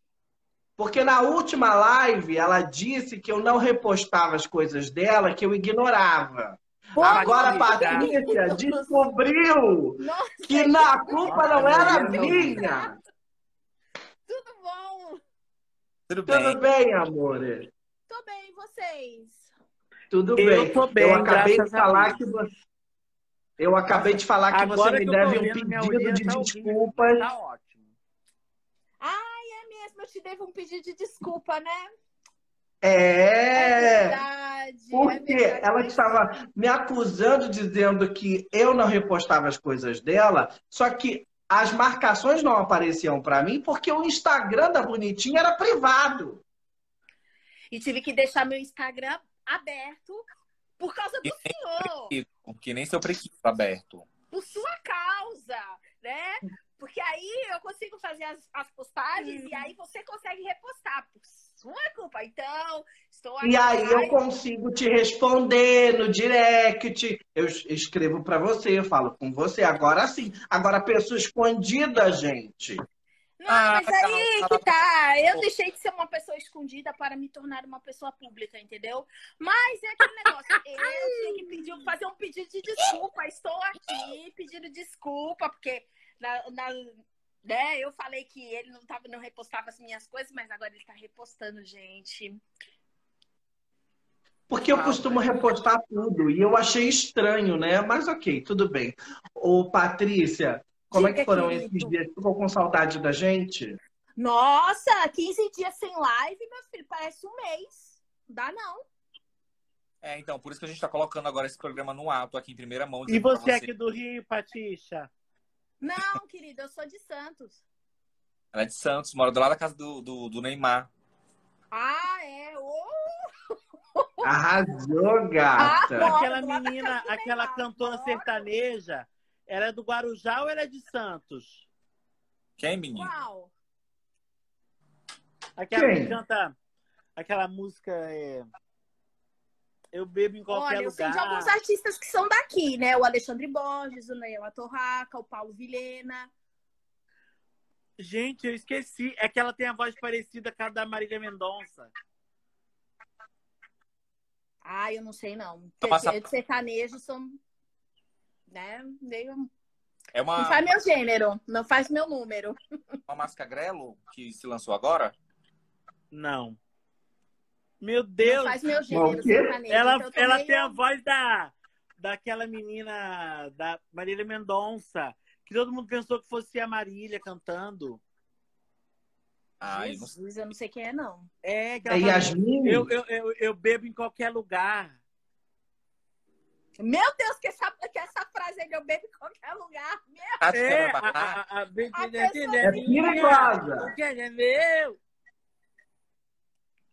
Porque na última live ela disse que eu não repostava as coisas dela, que eu ignorava. Agora a Patrícia descobriu Nossa, que na a culpa não era minha. tudo bom? Tudo bem. Tudo bem, amor? Tô bem, e vocês? Tudo Eu bem. tô bem, eu acabei de falar que você. Eu acabei de falar que Agora você me que deve um pedido de tá desculpas. Tá ótimo. Ai, é mesmo, eu te devo um pedido de desculpa, né? É. verdade. Porque é verdade. ela estava me acusando, dizendo que eu não repostava as coisas dela, só que as marcações não apareciam para mim porque o Instagram da Bonitinha era privado. E tive que deixar meu Instagram aberto por causa do E nem senhor, prequito, Que nem seu prequito aberto. por sua causa, né? Porque aí eu consigo fazer as, as postagens e aí você consegue repostar por sua culpa. Então, estou E aí eu consigo te responder no direct. Eu es- escrevo para você, eu falo com você. Agora sim. Agora a pessoa escondida, gente. Não, Ah, mas aí tá, que tá. tá. Eu deixei de ser uma pessoa escondida para me tornar uma pessoa pública, entendeu? Mas é aquele negócio. Eu tinha que pedir, fazer um pedido de desculpa. Estou aqui pedindo desculpa, porque na, na- né, eu falei que ele não, tava, não repostava as minhas coisas, mas agora ele tá repostando, gente. Porque eu costumo repostar tudo e eu achei estranho, né? Mas ok, tudo bem. Ô, Patrícia, como é Diga, que foram querido. esses dias? Ficou com saudade da gente? Nossa, 15 dias sem live, meu filho, parece um mês. Não dá não. É, então, por isso que a gente tá colocando agora esse programa no ato aqui em primeira mão. E pra você aqui do Rio, Patricia? Não, querido, eu sou de Santos. Ela é de Santos, mora do lado da casa do, do, do Neymar. Ah, é. Ô, Arrasou, gata. Ah, Aquela menina, aquela Neymar. cantora sertaneja, ela é do Guarujá ou ela é de Santos? Quem, menino? Qual? Aquela Quem? que canta aquela música é... Eu bebo em qualquer Olha, eu sei lugar. de alguns artistas que são daqui, né? O Alexandre Borges, o Neil Torraca, o Paulo Vilhena. Gente, eu esqueci. É que ela tem a voz parecida com a da Marília Mendonça. Ah, eu não sei não. É uma Porque sertanejo são. Né? Meio... É uma, Não faz meu gênero, não faz meu número. uma mascagrelo que se lançou agora? Não. Meu Não Deus! faz meu gênero. Ela, então ela meio- tem a voz da, daquela menina, da Marília Mendonça, que todo mundo pensou que fosse a Marília cantando. Ai, não sei. Jesus, eu não sei quem é, não. É, que É fala, Yasmin? eu, eu, eu, eu bebo em qualquer lugar. Meu Deus, que essa, que essa frase aí de eu bebo em qualquer lugar. Meu, Tati É, quebra a, barraco. a, a, a, pessoa É perigosa. É meu?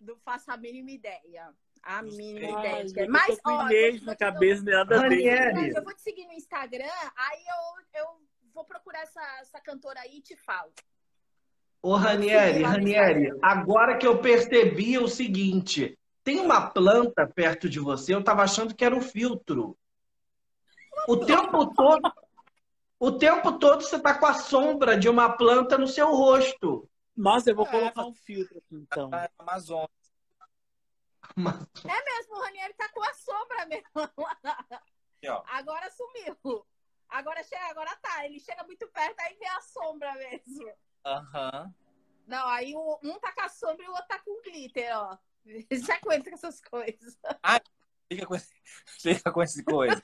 Não faço a mínima ideia. A mínima Ai, ideia. eu Mas, tô com ó, eu vou na cabeça, nada a ver. Ranieri. Eu vou te seguir no Instagram, aí eu, eu vou procurar essa, essa cantora aí e te falo. Ô, Ranieri, Ranieri, agora que eu percebi o seguinte: tem uma planta perto de você, eu tava achando que era um filtro. O tempo todo. O tempo todo você tá com a sombra de uma planta no seu rosto. Nossa, eu vou É, colocar um filtro aqui, então. Amazônia. Mas- É mesmo, o Ranieri tá com a sombra mesmo. Agora sumiu. Agora chega, agora tá. Ele chega muito perto, aí vê a sombra mesmo. Aham. Não, aí o- um tá com a sombra e o outro tá com glitter, ó. Já aguenta com essas coisas. Fica com esse, fica com esse coisa.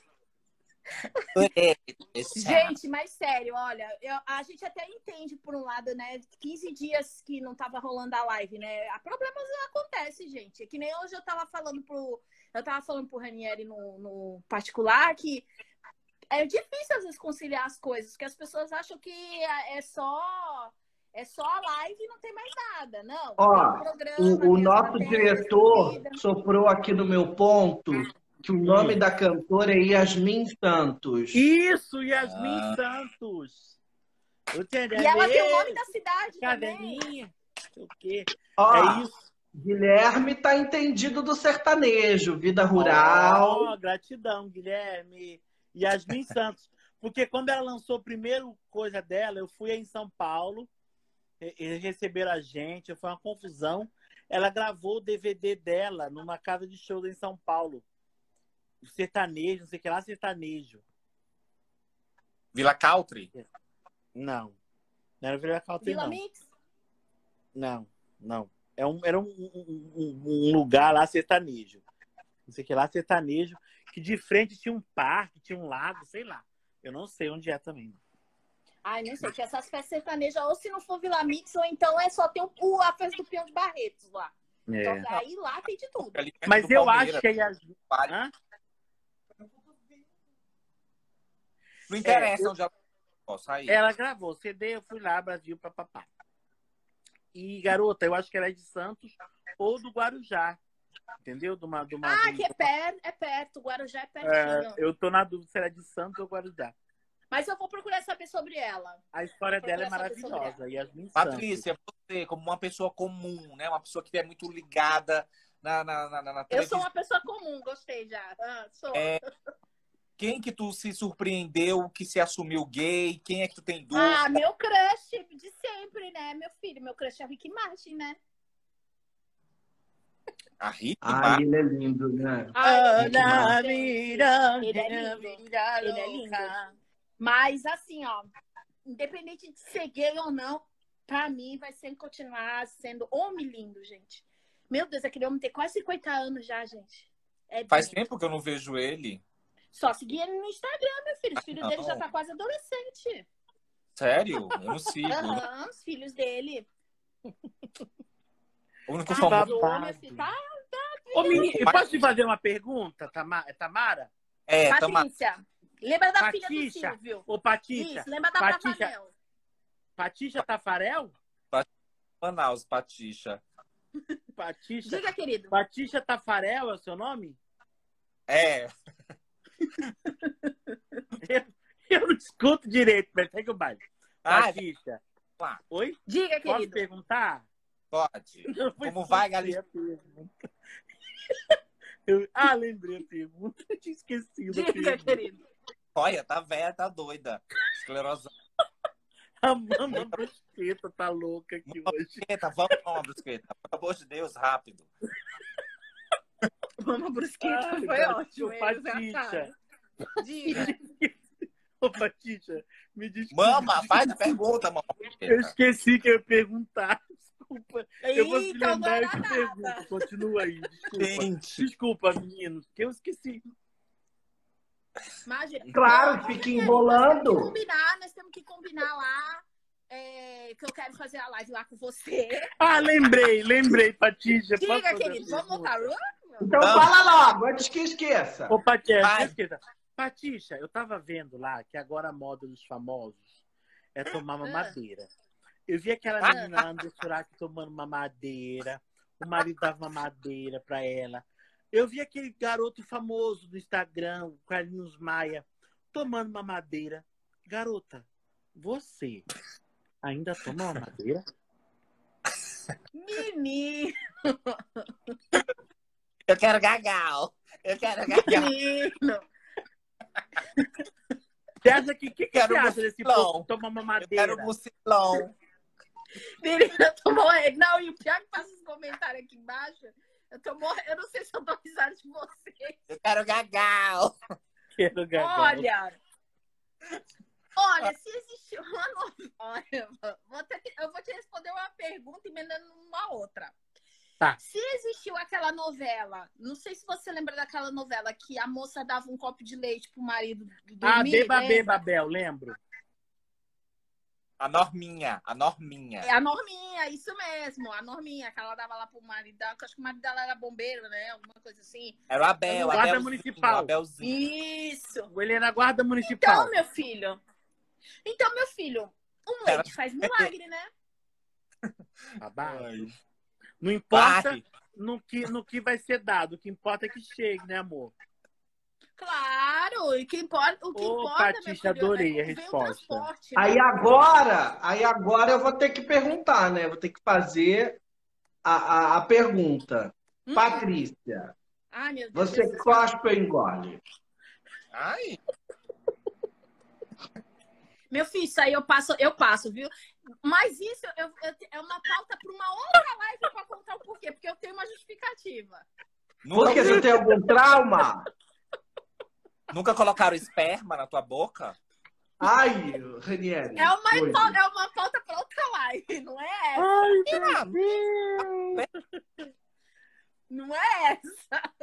Gente, mas sério, olha, eu- a gente até entende por um lado, né? 15 dias que não tava rolando a live, né? A problemas acontecem, gente. É que nem hoje eu tava falando pro. Eu tava falando pro Ranieri no, no particular que é difícil às vezes conciliar as coisas, porque as pessoas acham que é só. É só a live e não tem mais nada. Não. Ó, tem programa, O, o nosso diretor soprou aqui no meu ponto que o nome da cantora é Yasmin Santos. Isso, Yasmin Ah. Santos. E ela tem o nome da cidade também. Caderninha. Não sei o quê. Ó, É isso. Guilherme tá entendido do sertanejo, vida rural. Ó, gratidão, Guilherme. Yasmin Santos. Porque quando ela lançou a primeira coisa dela, eu fui em São Paulo, eles receberam a gente, foi uma confusão. Ela gravou o DVD dela numa casa de shows em São Paulo. Sertanejo, não sei o que lá, sertanejo. Vila Country? Não. Não era Vila Country, Vila não. Mix? Não, não. É um, era um, um- um- lugar lá sertanejo. Não sei o que lá, sertanejo, que de frente tinha um parque, tinha um lago, sei lá. Eu não sei onde é também. Ai, não sei, que essas festas sertanejas, ou se não for Vila Mix, ou então é só ter o, a festa do Peão de Barretos lá. Então, É. aí lá tem de tudo. Mas eu acho que a Yasmin. vale. Hã? Não interessa onde ela possa sair. Ela gravou CD, eu fui lá, Brasil, papapá. E, garota, eu acho que ela é de Santos ou do Guarujá. Entendeu? De uma, de uma, Ah, que é perto, é perto, Guarujá é É, pertinho. eu tô na dúvida se ela é de Santos ou Guarujá. Mas eu vou procurar saber sobre ela. A história dela é maravilhosa. Yasmin Santos. Patrícia, você, como uma pessoa comum, né? Uma pessoa que é muito ligada na, na, na, na Eu televisão. sou uma pessoa comum, gostei já. Ah, sou. É, Quem que tu se surpreendeu que se assumiu gay? Quem é que tu tem dúvida? Ah, meu crush de sempre, né, meu filho? Meu crush é o Rick Martin, né? A Rick Ai, ele é lindo, né? Ana lindo. Miranda, Ele é lindo. Ele é louca. Mas assim, ó, independente de ser gay ou não, pra mim vai sempre continuar sendo homem lindo, gente. Meu Deus, aquele homem tem quase 50 anos já, gente. É Faz lindo. tempo que eu não vejo ele. Só seguir ele no Instagram, meu filho. Os filhos não. dele já tá quase adolescente. Sério? Eu não sigo. Aham, os filhos dele. O único meu filho. Tá? Ô, menino, eu posso te fazer uma pergunta, Tama- Tamara? É. Patrícia. Lembra da filha do Patrícia. Silvio? Ô, Patícia. Isso, lembra da Patrícia. Tafarel. Patícia Tafarel? Manaus, Patixa. Patícia. Diga, querido. Patícia Tafarel é o seu nome? É, Eu, eu não escuto direito, mas segue o baile. Ah, Patícia. lá. Oi? Diga, Posso querido. perguntar? pode. Eu fui Como vai, esquecer galinha? a pergunta. Eu- ah, lembrei a pergunta. Eu tinha esquecido Diga, pergunta. querido. Olha, tá velha, tá doida. Esclerosa. A mama brusqueta tá louca aqui hoje. Brusqueta, vamos pra uma brusqueta. Pelo amor de Deus, rápido. Mama Brusqueta Ai, foi cara, ótimo. Diga. Ô, Patrícia, me desculpa. Mama, faz a pergunta, mama. Eu esqueci que eu ia perguntar. Desculpa. Eu vou me Então lembrar e te pergunto. Continua aí, desculpa. Gente, Desculpa, meninos, que eu esqueci. Claro, Imagina. Não, fica Nós temos que enrolando. combinar, nós temos que combinar lá. é, que eu quero fazer a live lá com você. Ah, lembrei, lembrei, Patrícia. Diga, querido, vamos pergunta? Então Vamos. fala logo, antes que esqueça. Ô, Patrícia, Vai. esqueça. Patrícia, eu tava vendo lá que agora a moda dos famosos é tomar mamadeira. Eu vi aquela Ah. menina lá no Surak tomando mamadeira, o marido dava mamadeira pra ela. Eu vi aquele garoto famoso do Instagram, o Carlinhos Maia, tomando mamadeira. Garota, você ainda toma mamadeira? Menino, eu quero gagal. Eu quero gagal. menino. Você acha que, que, que Quero você acha desse povo que toma Eu mamadeira? quero mucilão. Menina, eu tô morrendo. Não, e o pior que passa os comentários aqui embaixo. Eu tô morrendo. Eu não sei se eu tô risada de vocês. Eu quero gagal. Quero gagal. Olha. Olha, se existiu uma novela. Olha, vou ter que- eu vou te responder uma pergunta emendando uma outra. Tá. Se existiu aquela novela, não sei se você lembra daquela novela que a moça dava um copo de leite pro marido dormir. Ah, Beba lembra? Beba Bel, lembro. A norminha, a norminha. É a Norminha, isso mesmo, a Norminha, que ela dava lá pro marido dela, que eu acho que o marido dela era bombeiro, né? Alguma coisa assim. Era o Abel, Guarda Abelzinho, municipal. Abelzinho. Isso. Ele na guarda municipal. Então, meu filho. Então, meu filho, um leite faz milagre, né? Babado. Não importa no que, no que vai ser dado. O que importa é que chegue, né, amor? Claro, e que importa, o que Ô, importa, Patrícia, filho, adorei é a resposta. né? Aí agora, aí agora eu vou ter que perguntar, né? Vou ter que fazer a, a, a pergunta. Hum. Patrícia, Ai, meu Deus você céu. cospe ou engole? Ai, Meu filho, isso aí eu passo, eu passo, viu? Mas isso eu- eu- é uma pauta para uma outra live para contar o porquê, porque eu tenho uma justificativa. nunca, Porque você tem algum trauma? nunca colocaram esperma na tua boca? Ai, Ranieri. É uma, é uma pauta para outra live, não é essa? Ai, Ah, Não é essa.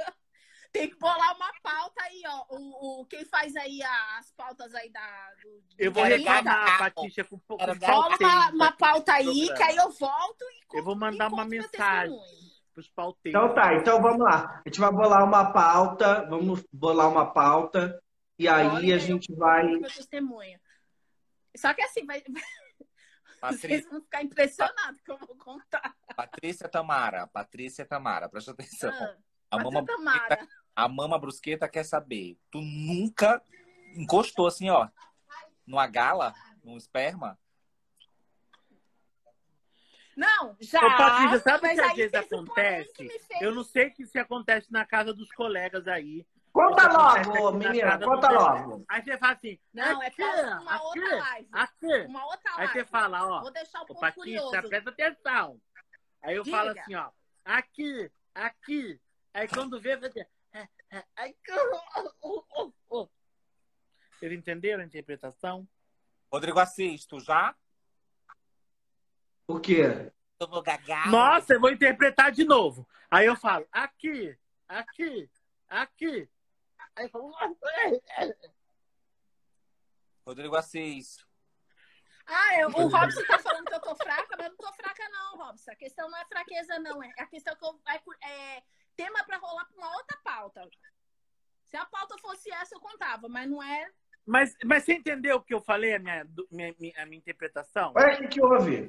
Tem que bolar uma pauta aí, ó. O, o, quem faz aí as pautas aí da. Do, Eu vou reclamar. Patrícia, com pau Bola uma, uma pauta aí, que aí eu volto e Eu vou mandar uma mensagem testemunho. pros pauteiros. Então tá, então vamos lá. A gente vai bolar uma pauta, vamos bolar uma pauta e aí Olha, a gente vai. Meu testemunho. Só que assim, vai, vocês Patrícia, vão ficar impressionados que eu vou contar. Patrícia Tamara, Patrícia Tamara, presta atenção. Ah, A Patrícia mama, Tamara. A mama brusqueta quer saber. Tu nunca encostou assim, ó, numa gala, num esperma? Não, já. Ô, Patrícia, sabe o que às aí vezes acontece? que Eu não sei que se acontece na casa dos colegas aí. Conta logo, menina, conta logo. Aí você fala assim, Não, é pra uma aqui, outra live. aqui. Uma outra Aí live. você fala, ó, Vou deixar o ô Patrícia, curioso. presta atenção. Aí eu Diga. falo assim, ó, aqui, aqui. Aí quando vê, vai Vocês entenderam a interpretação? Rodrigo Assis, tu já? O quê? Tomou gagal? Nossa, eu vou interpretar de novo. Aí eu falo, aqui, aqui, aqui. Aí eu falo, Rodrigo Assis. Ah, eu, o Robson tá falando que eu tô fraca, mas eu não tô fraca, não, Robson. A questão não é fraqueza, não. É a questão que eu. É, é tema pra rolar pra uma outra pauta. Se a pauta fosse essa, eu contava, mas não é. Mas, mas você entendeu o que eu falei, a minha, minha, minha- a minha interpretação? Olha o que, que houve.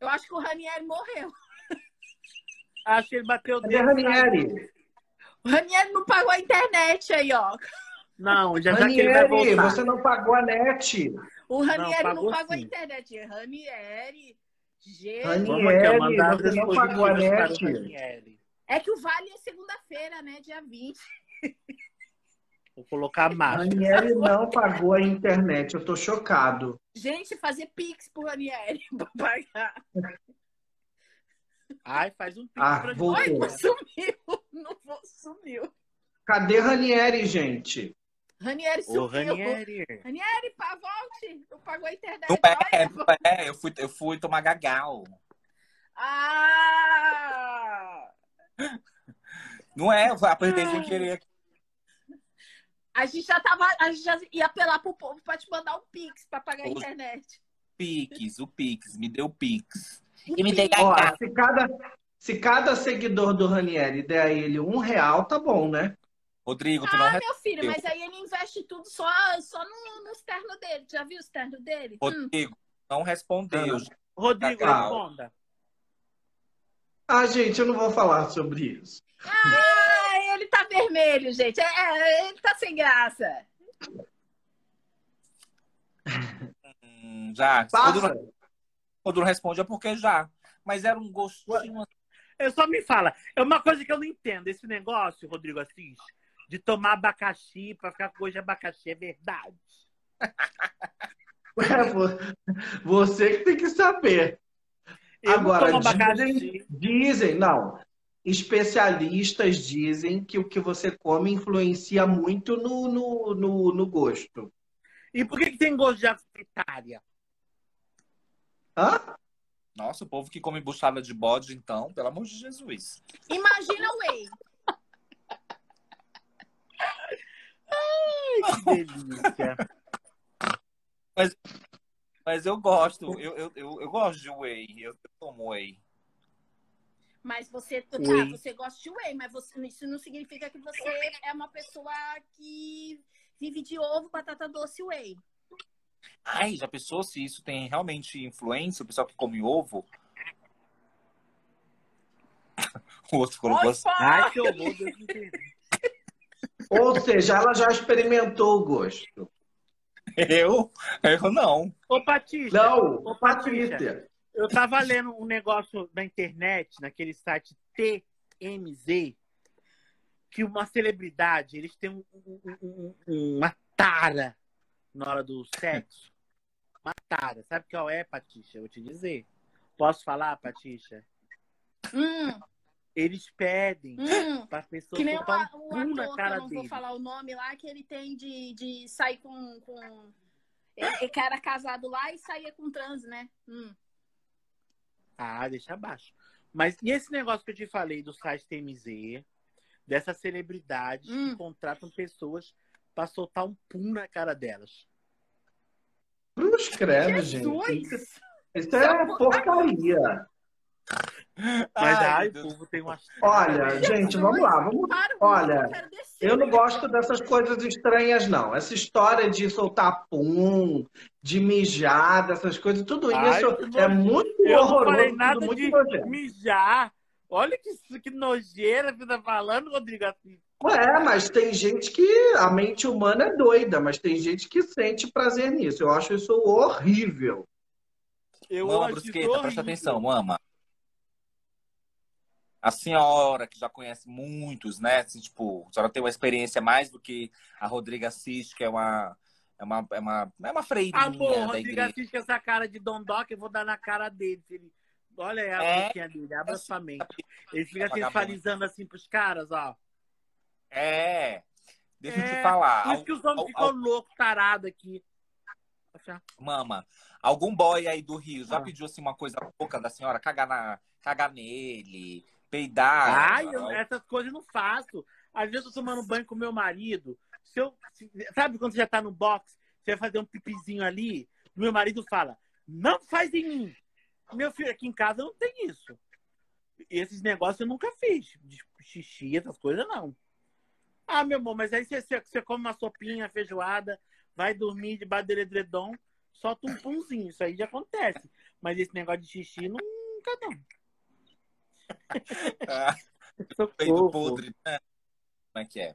Eu acho que o Ranieri morreu. Acho que ele bateu o dedo. Ranieri? O Ranieri não pagou a internet aí, ó. Não, já já que ele vai Ranieri, voltar. você não pagou a net. O Ranieri não, pagou pagou a internet. Ranieri. Gente. Ranieri. Vamos aqui, ó, mandar você não positivas pagou a para net. É que o Vale é segunda-feira, né? Dia 20. Vou colocar a máscara. Ranieri não pagou a internet. Eu tô chocado. Gente, fazer pix pro Ranieri pra pagar. Ai, faz um pix Ah, pra voltou. Oi, sumiu. Não vou, sumiu. Cadê Ranieri, gente? Ranieri Ô, sumiu. Ranieri. Ranieri, pá, volte. Não pagou a internet. Não é, não é. Eu fui, eu fui tomar gagal. Ah! Não é, eu apertei sem querer. A gente já tava. A gente já ia apelar pro povo pra te mandar um Pix pra pagar a internet. Pix, o Pix, me deu Pix. E me. Ó, gagal. se cada, se cada seguidor do Ranieri der a ele um real, tá bom, né? Rodrigo, tu não Ah, meu filho, respondeu. mas aí ele investe tudo só, só no, no externo dele. Já viu o externo dele? Hum. Rodrigo, não respondeu. Rodrigo, Cacau. responda. Ah, gente, eu não vou falar sobre isso. Ah, ele tá vermelho, gente. É, é, ele tá sem graça. Hum, já. Quando Passa. não, quando não responde é porque já. Mas era um gostinho. Eu só me fala. É uma coisa que eu não entendo. Esse negócio, Rodrigo Assis, de tomar abacaxi pra ficar com gosto de abacaxi, é verdade. É, vo- você que tem que saber. Eu Agora, dizem, dizem, não. Especialistas dizem que o que você come influencia muito no, no, no, no gosto. E por que, que tem gosto de afritária? Hã? Nossa, o povo que come buchada de bode, então, pelo amor de Jesus. Imagina o Whey. Que delícia. Mas eu gosto, eu, eu, eu, eu gosto de whey. Eu, eu tomo whey. Mas você, tá, Whey. você gosta de whey, mas você- isso não significa que você é uma pessoa que vive de ovo, batata doce e whey. Ai, já pensou se isso tem realmente influência? O pessoal que come ovo? O outro colocou assim. Ai, que horror. Ou seja, ela já experimentou o gosto. Eu? Eu não. Ô, Patrícia, Não, Ô, Patrícia. eu tava lendo um negócio na internet, naquele site TMZ, que uma celebridade, eles têm um- um- um- um- uma tara na hora do sexo. Uma tara. Sabe qual é, Patrícia? Eu vou te dizer. Posso falar, Patrícia? Hum, Eles pedem hum. pra pessoa Que nem botar um o pum na ator, que eu cara não vou dele. falar o nome lá, que ele tem de, de sair com. com... Ele, que era casado lá e saía com trans, né? Hum. Ah, deixa abaixo. Mas e esse negócio que eu te falei do site TMZ, dessas celebridades Hum. que contratam pessoas pra soltar um pum na cara delas? Cruz credo, gente. Jesus! Isso é porcaria. Mas Ai, o povo tem uma. Olha, gente, vamos lá. Vamos... Olha, eu. Eu não gosto dessas coisas estranhas, não. Essa história de soltar pum, de mijar, dessas coisas, tudo Ai, isso é nojo. muito Eu não horroroso, falei tudo nada muito de nojento. mijar. Olha que, que nojeira que você tá falando, Rodrigo. Assim. É, mas tem gente que a mente humana é doida, mas tem gente que sente prazer nisso. Eu acho isso horrível. Eu Mama acho Brusqueta, presta atenção, mama. A senhora, que já conhece muitos, né? Assim, tipo, a senhora tem uma experiência mais do que a Rodriga Assis, que é uma, é uma, é uma, é uma freirinha Amor, da Rodrigo igreja. assiste com essa cara de dondoca, eu vou dar na cara dele. ele- Olha a É. boquinha dele, abra Assim, sua mente. Ele fica Vagabundo. sensualizando assim pros caras, ó. É. Deixa eu É, te falar. Por isso que os homens ficam loucos, tarados aqui. Mama, algum boy aí do Rio já Ah. pediu assim uma coisa pouca da senhora? Cagar, na, cagar nele, peidar? Ai, eu- essas coisas eu não faço. Às vezes eu tô tomando banho com meu marido. Se eu, se- sabe quando você já tá no box, você vai fazer um pipizinho ali? Meu marido fala, não faz em mim. Meu filho, aqui em casa não tem isso. Esses negócios eu nunca fiz. De xixi, essas coisas não. Ah, meu amor, mas aí você, você, come uma sopinha, feijoada, vai dormir debaixo do edredom, solta um punzinho. Isso aí já acontece. Mas esse negócio de xixi nunca não. Ah, peido podre, né? Como é que é?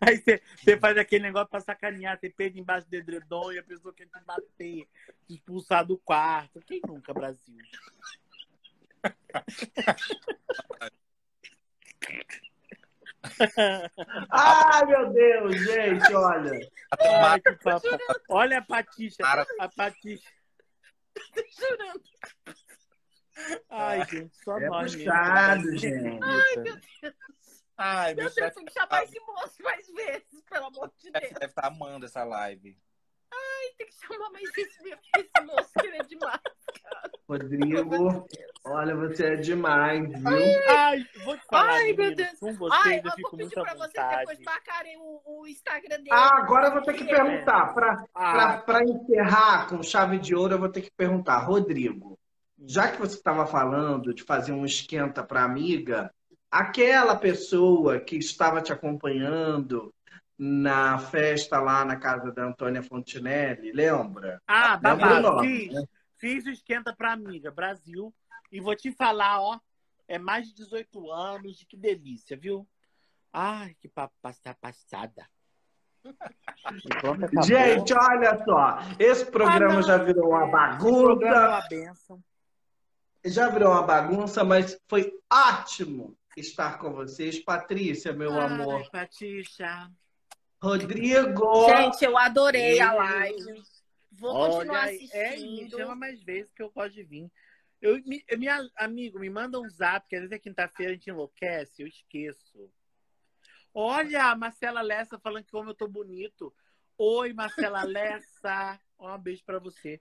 Aí você, faz aquele negócio pra sacanear, você peida embaixo do edredom e a pessoa quer te bater, te expulsar do quarto. Quem nunca, Brasil? Ai, meu Deus, gente, olha. Ai, que papo. Olha a Patixa. A Patixa. Jurando. Ai, gente, só É nós. mesmo. puxado, gente. Ai, meu Ai, Meu Deus, tem que chamar esse moço mais vezes, pelo amor de Deus. deve estar amando essa live. Tem que chamar mais esse, esse moço, que ele é demais. Rodrigo, olha, você é demais, viu? Ai, vou te falar, Ai, meu Deus. com vocês Ai, eu eu fico vou pedir muito à pra vocês vontade. depois marcarem o, o Instagram dele. Ah, agora eu vou ter que perguntar. Ah, Para encerrar com chave de ouro, eu vou ter que perguntar. Rodrigo, já que você estava falando de fazer um esquenta para amiga, aquela pessoa que estava te acompanhando na festa lá na casa da Antônia Fontinelli, lembra? ah babado, nome, fiz, né? fiz o esquenta pra amiga, Brasil. E vou te falar, ó, é mais de 18 anos, que delícia, viu? Ai, que passa passada. Pronto, acabou. Gente, olha só. Esse programa Ah, já virou uma Esse programa é bagunça. uma benção. Já virou uma bagunça, mas foi ótimo estar com vocês. Patrícia, meu amor. Ai, Patricia. Rodrigo. Gente, eu adorei a Meu live. Vou continuar Olha, é, me assistindo. chama mais vezes que eu gosto de vir. Eu, me, eu- minha, amigo, me manda um zap, que às vezes é quinta-feira a gente enlouquece, eu esqueço. Olha, a Marcela Lessa falando que como eu tô bonito. Oi, Marcela Lessa. Um beijo pra você.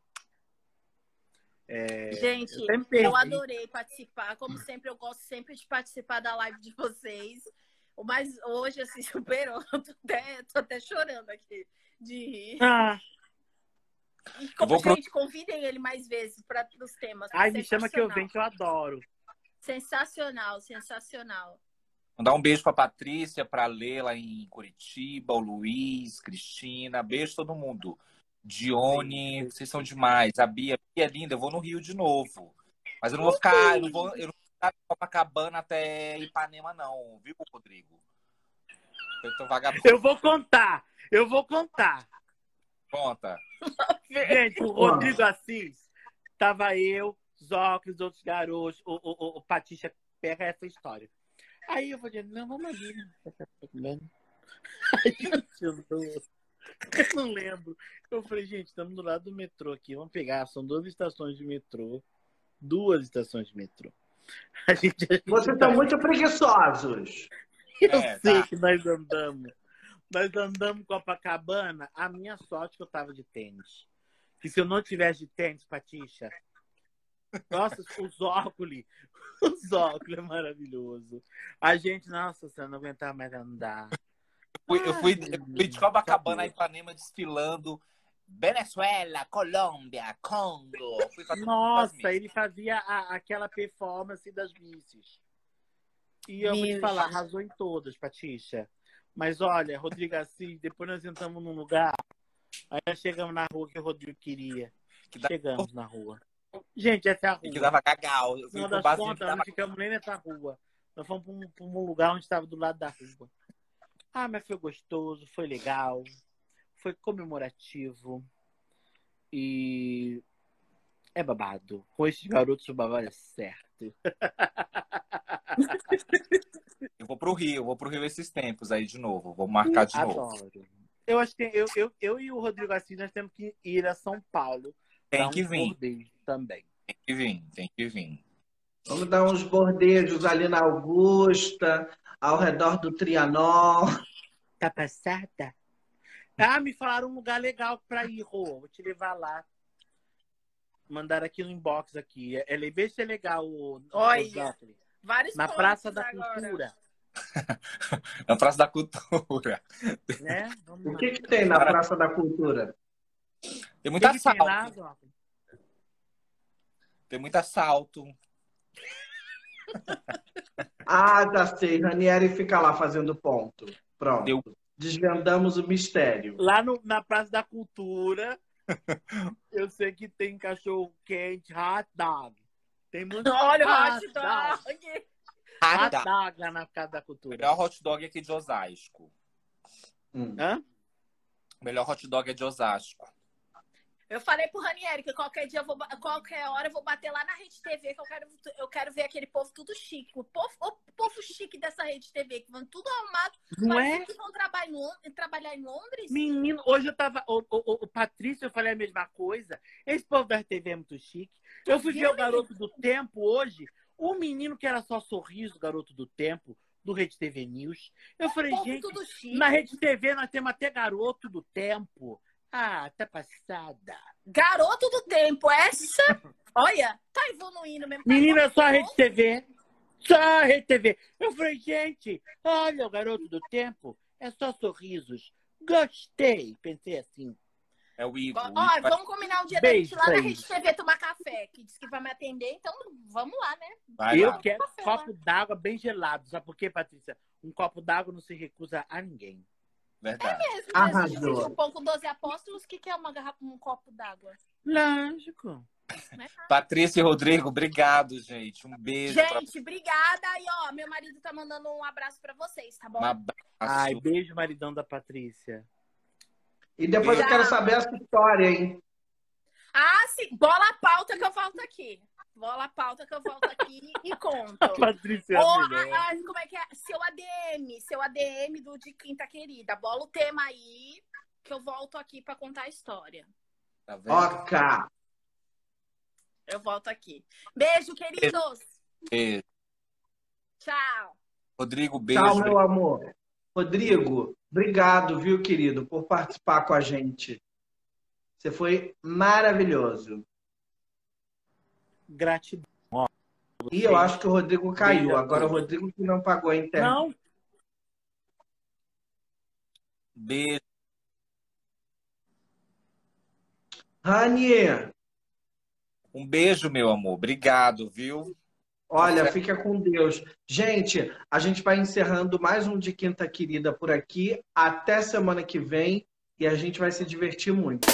É, Gente, eu eu adorei participar. Como sempre, eu gosto sempre de participar da live de vocês. Mas hoje, assim, superou. Tô até, tô até chorando aqui de rir. Ah, E como, pro- gente, convidem ele mais vezes para os temas. ai, me chama que eu Sensacional. venho, que eu adoro. Sensacional, sensacional. Mandar um beijo pra Patrícia, pra Leila em Curitiba, o Luiz, Cristina. Beijo todo mundo. Dione, vocês são demais. A Bia, a Bia é linda, eu vou no Rio de novo. Mas eu não vou ficar, eu não vou, eu não vou ficar de Copacabana até Ipanema, não, viu, Rodrigo? Eu tô vagabundo. Eu vou contar, eu vou contar. Conta. Gente, o Rodrigo Assis, tava eu, Zócrates, outros garotos, o, o, o, o Patixa pega essa história. Aí eu falei, não, vamos ali, né? Aí eu não lembro. Eu falei, gente, estamos do lado do metrô aqui, vamos pegar, são duas estações de metrô. Duas estações de metrô. A gente, a gente Vocês tá- estão muito preguiçosos. eu É, sei tá. que nós andamos. Nós andamos Copacabana. A minha sorte é que eu tava de tênis. Que se eu não tivesse de tênis, Patixa. Nossa, os óculos. Os óculos é maravilhoso. A gente, nossa, você não aguentava mais andar. Fui- eu fui, eu fui de Copacabana a meu Ipanema desfilando. Venezuela, Colômbia, Congo. Nossa, ele fazia a- aquela performance das misses. E eu vou te Meu falar, Deus. arrasou em todas, Patixa. Mas olha, Rodrigo Assis, depois nós entramos num lugar, aí nós chegamos na rua que o Rodrigo queria. Que dá- Chegamos na rua. Gente, essa é a rua. Que dava cagal. Pro das contas, não ficamos nem nessa rua. Nós fomos para um, pra um lugar onde estava do lado da rua. Ah, mas foi gostoso, foi legal, foi comemorativo. E é babado. Com esses garotos, o babado é certo. Eu vou pro Rio, vou pro Rio esses tempos aí de novo. Vou marcar de novo. Adoro. Eu acho que eu, eu, eu e o Rodrigo Assis nós temos que ir a São Paulo. Tem que um vir, também. tem que vir, tem que vir. Vamos dar uns bordejos ali na Augusta, ao redor do Trianon. Tá passada? Ah, me falaram um lugar legal pra ir, Rô. Vou te levar lá. Mandaram aqui no inbox aqui. É, é, vê se é legal o, Olha. o Zócoli. Vários Na Praça da agora. Cultura. Na Praça da Cultura. Né? Vamos O que, que tem na Praça da Cultura? Tem muito tem assalto. Tem muito assalto. Ah, já sei. Ranieri fica lá fazendo ponto. Pronto. Deu. Desvendamos o mistério. Lá no- na Praça da Cultura, eu sei que tem cachorro quente, hot dog. Tem muito Olha o hot hot dog. Hot tá. dog lá na Casa da O Cultura. melhor hot dog aqui de Osasco. Hum. Hã? O melhor hot dog é de Osasco. Eu falei pro Ranieri que qualquer dia, eu vou, qualquer hora eu vou bater lá na Rede TV, que eu quero, eu quero ver aquele povo tudo chique. O povo, o povo chique dessa Rede TV, que vão tudo arrumado. Não é? que vão trabalhar em, Lon- trabalhar em Londres. Menino, hoje eu tava. O, o, o- Patrício, eu falei a mesma coisa. Esse povo da RTV é muito chique. Eu fui ver o Garoto do Tempo hoje. O menino que era só sorriso, Garoto do Tempo, do Rede TV News. Eu falei, Povo gente, na Rede TV nós temos até garoto do tempo. Ah, tá passada. Garoto do tempo, essa, olha, tá evoluindo mesmo. Tá Menina, só a. Rede TV. Só a Rede TV. Eu falei, gente, olha o garoto do tempo. É só sorrisos. Gostei. Pensei assim. É o Igor. Ó, vamos combinar um dia da Beijo gente lá na Rede. TV tomar café, que disse que vai me atender, então vamos lá, né? vai eu lá. quero Café copo d'água bem gelado. Sabe por quê, Patrícia? Um copo d'água não se recusa a ninguém. Verdade. Mesmo, Arrasou. Jesus, um pão com 12 apóstolos, o que, que é uma garrafa, um copo d'água? Lógico. Né? Patrícia e Rodrigo, obrigado, gente. Um beijo. pra- Gente, obrigada. E ó, meu marido tá mandando um abraço pra vocês, tá bom? Um abraço. Ai, beijo, maridão da Patrícia. E depois eu Já. quero saber essa história, hein? Ah, sim. Bola a pauta que eu volto aqui. Bola a pauta que eu volto aqui e conto. A Patrícia é Ou, a- a- como é que é? Seu ADM, seu ADM do de Quinta Querida. Bola o tema aí que eu volto aqui pra contar a história. Tá vendo? Oca! Eu volto aqui. Beijo, queridos. Beijo. Tchau. Rodrigo, beijo. Tchau, meu amor. Rodrigo, obrigado, viu, querido, por participar com a gente. Você foi maravilhoso. Gratidão. E eu acho que o Rodrigo caiu. Agora o. Rodrigo que não pagou a internet. Não, Beijo. Rani, Um beijo, meu amor. Obrigado, viu? olha, fica com Deus. Gente, a gente vai encerrando mais um de Quinta Querida por aqui. Até semana que vem e a gente vai se divertir muito.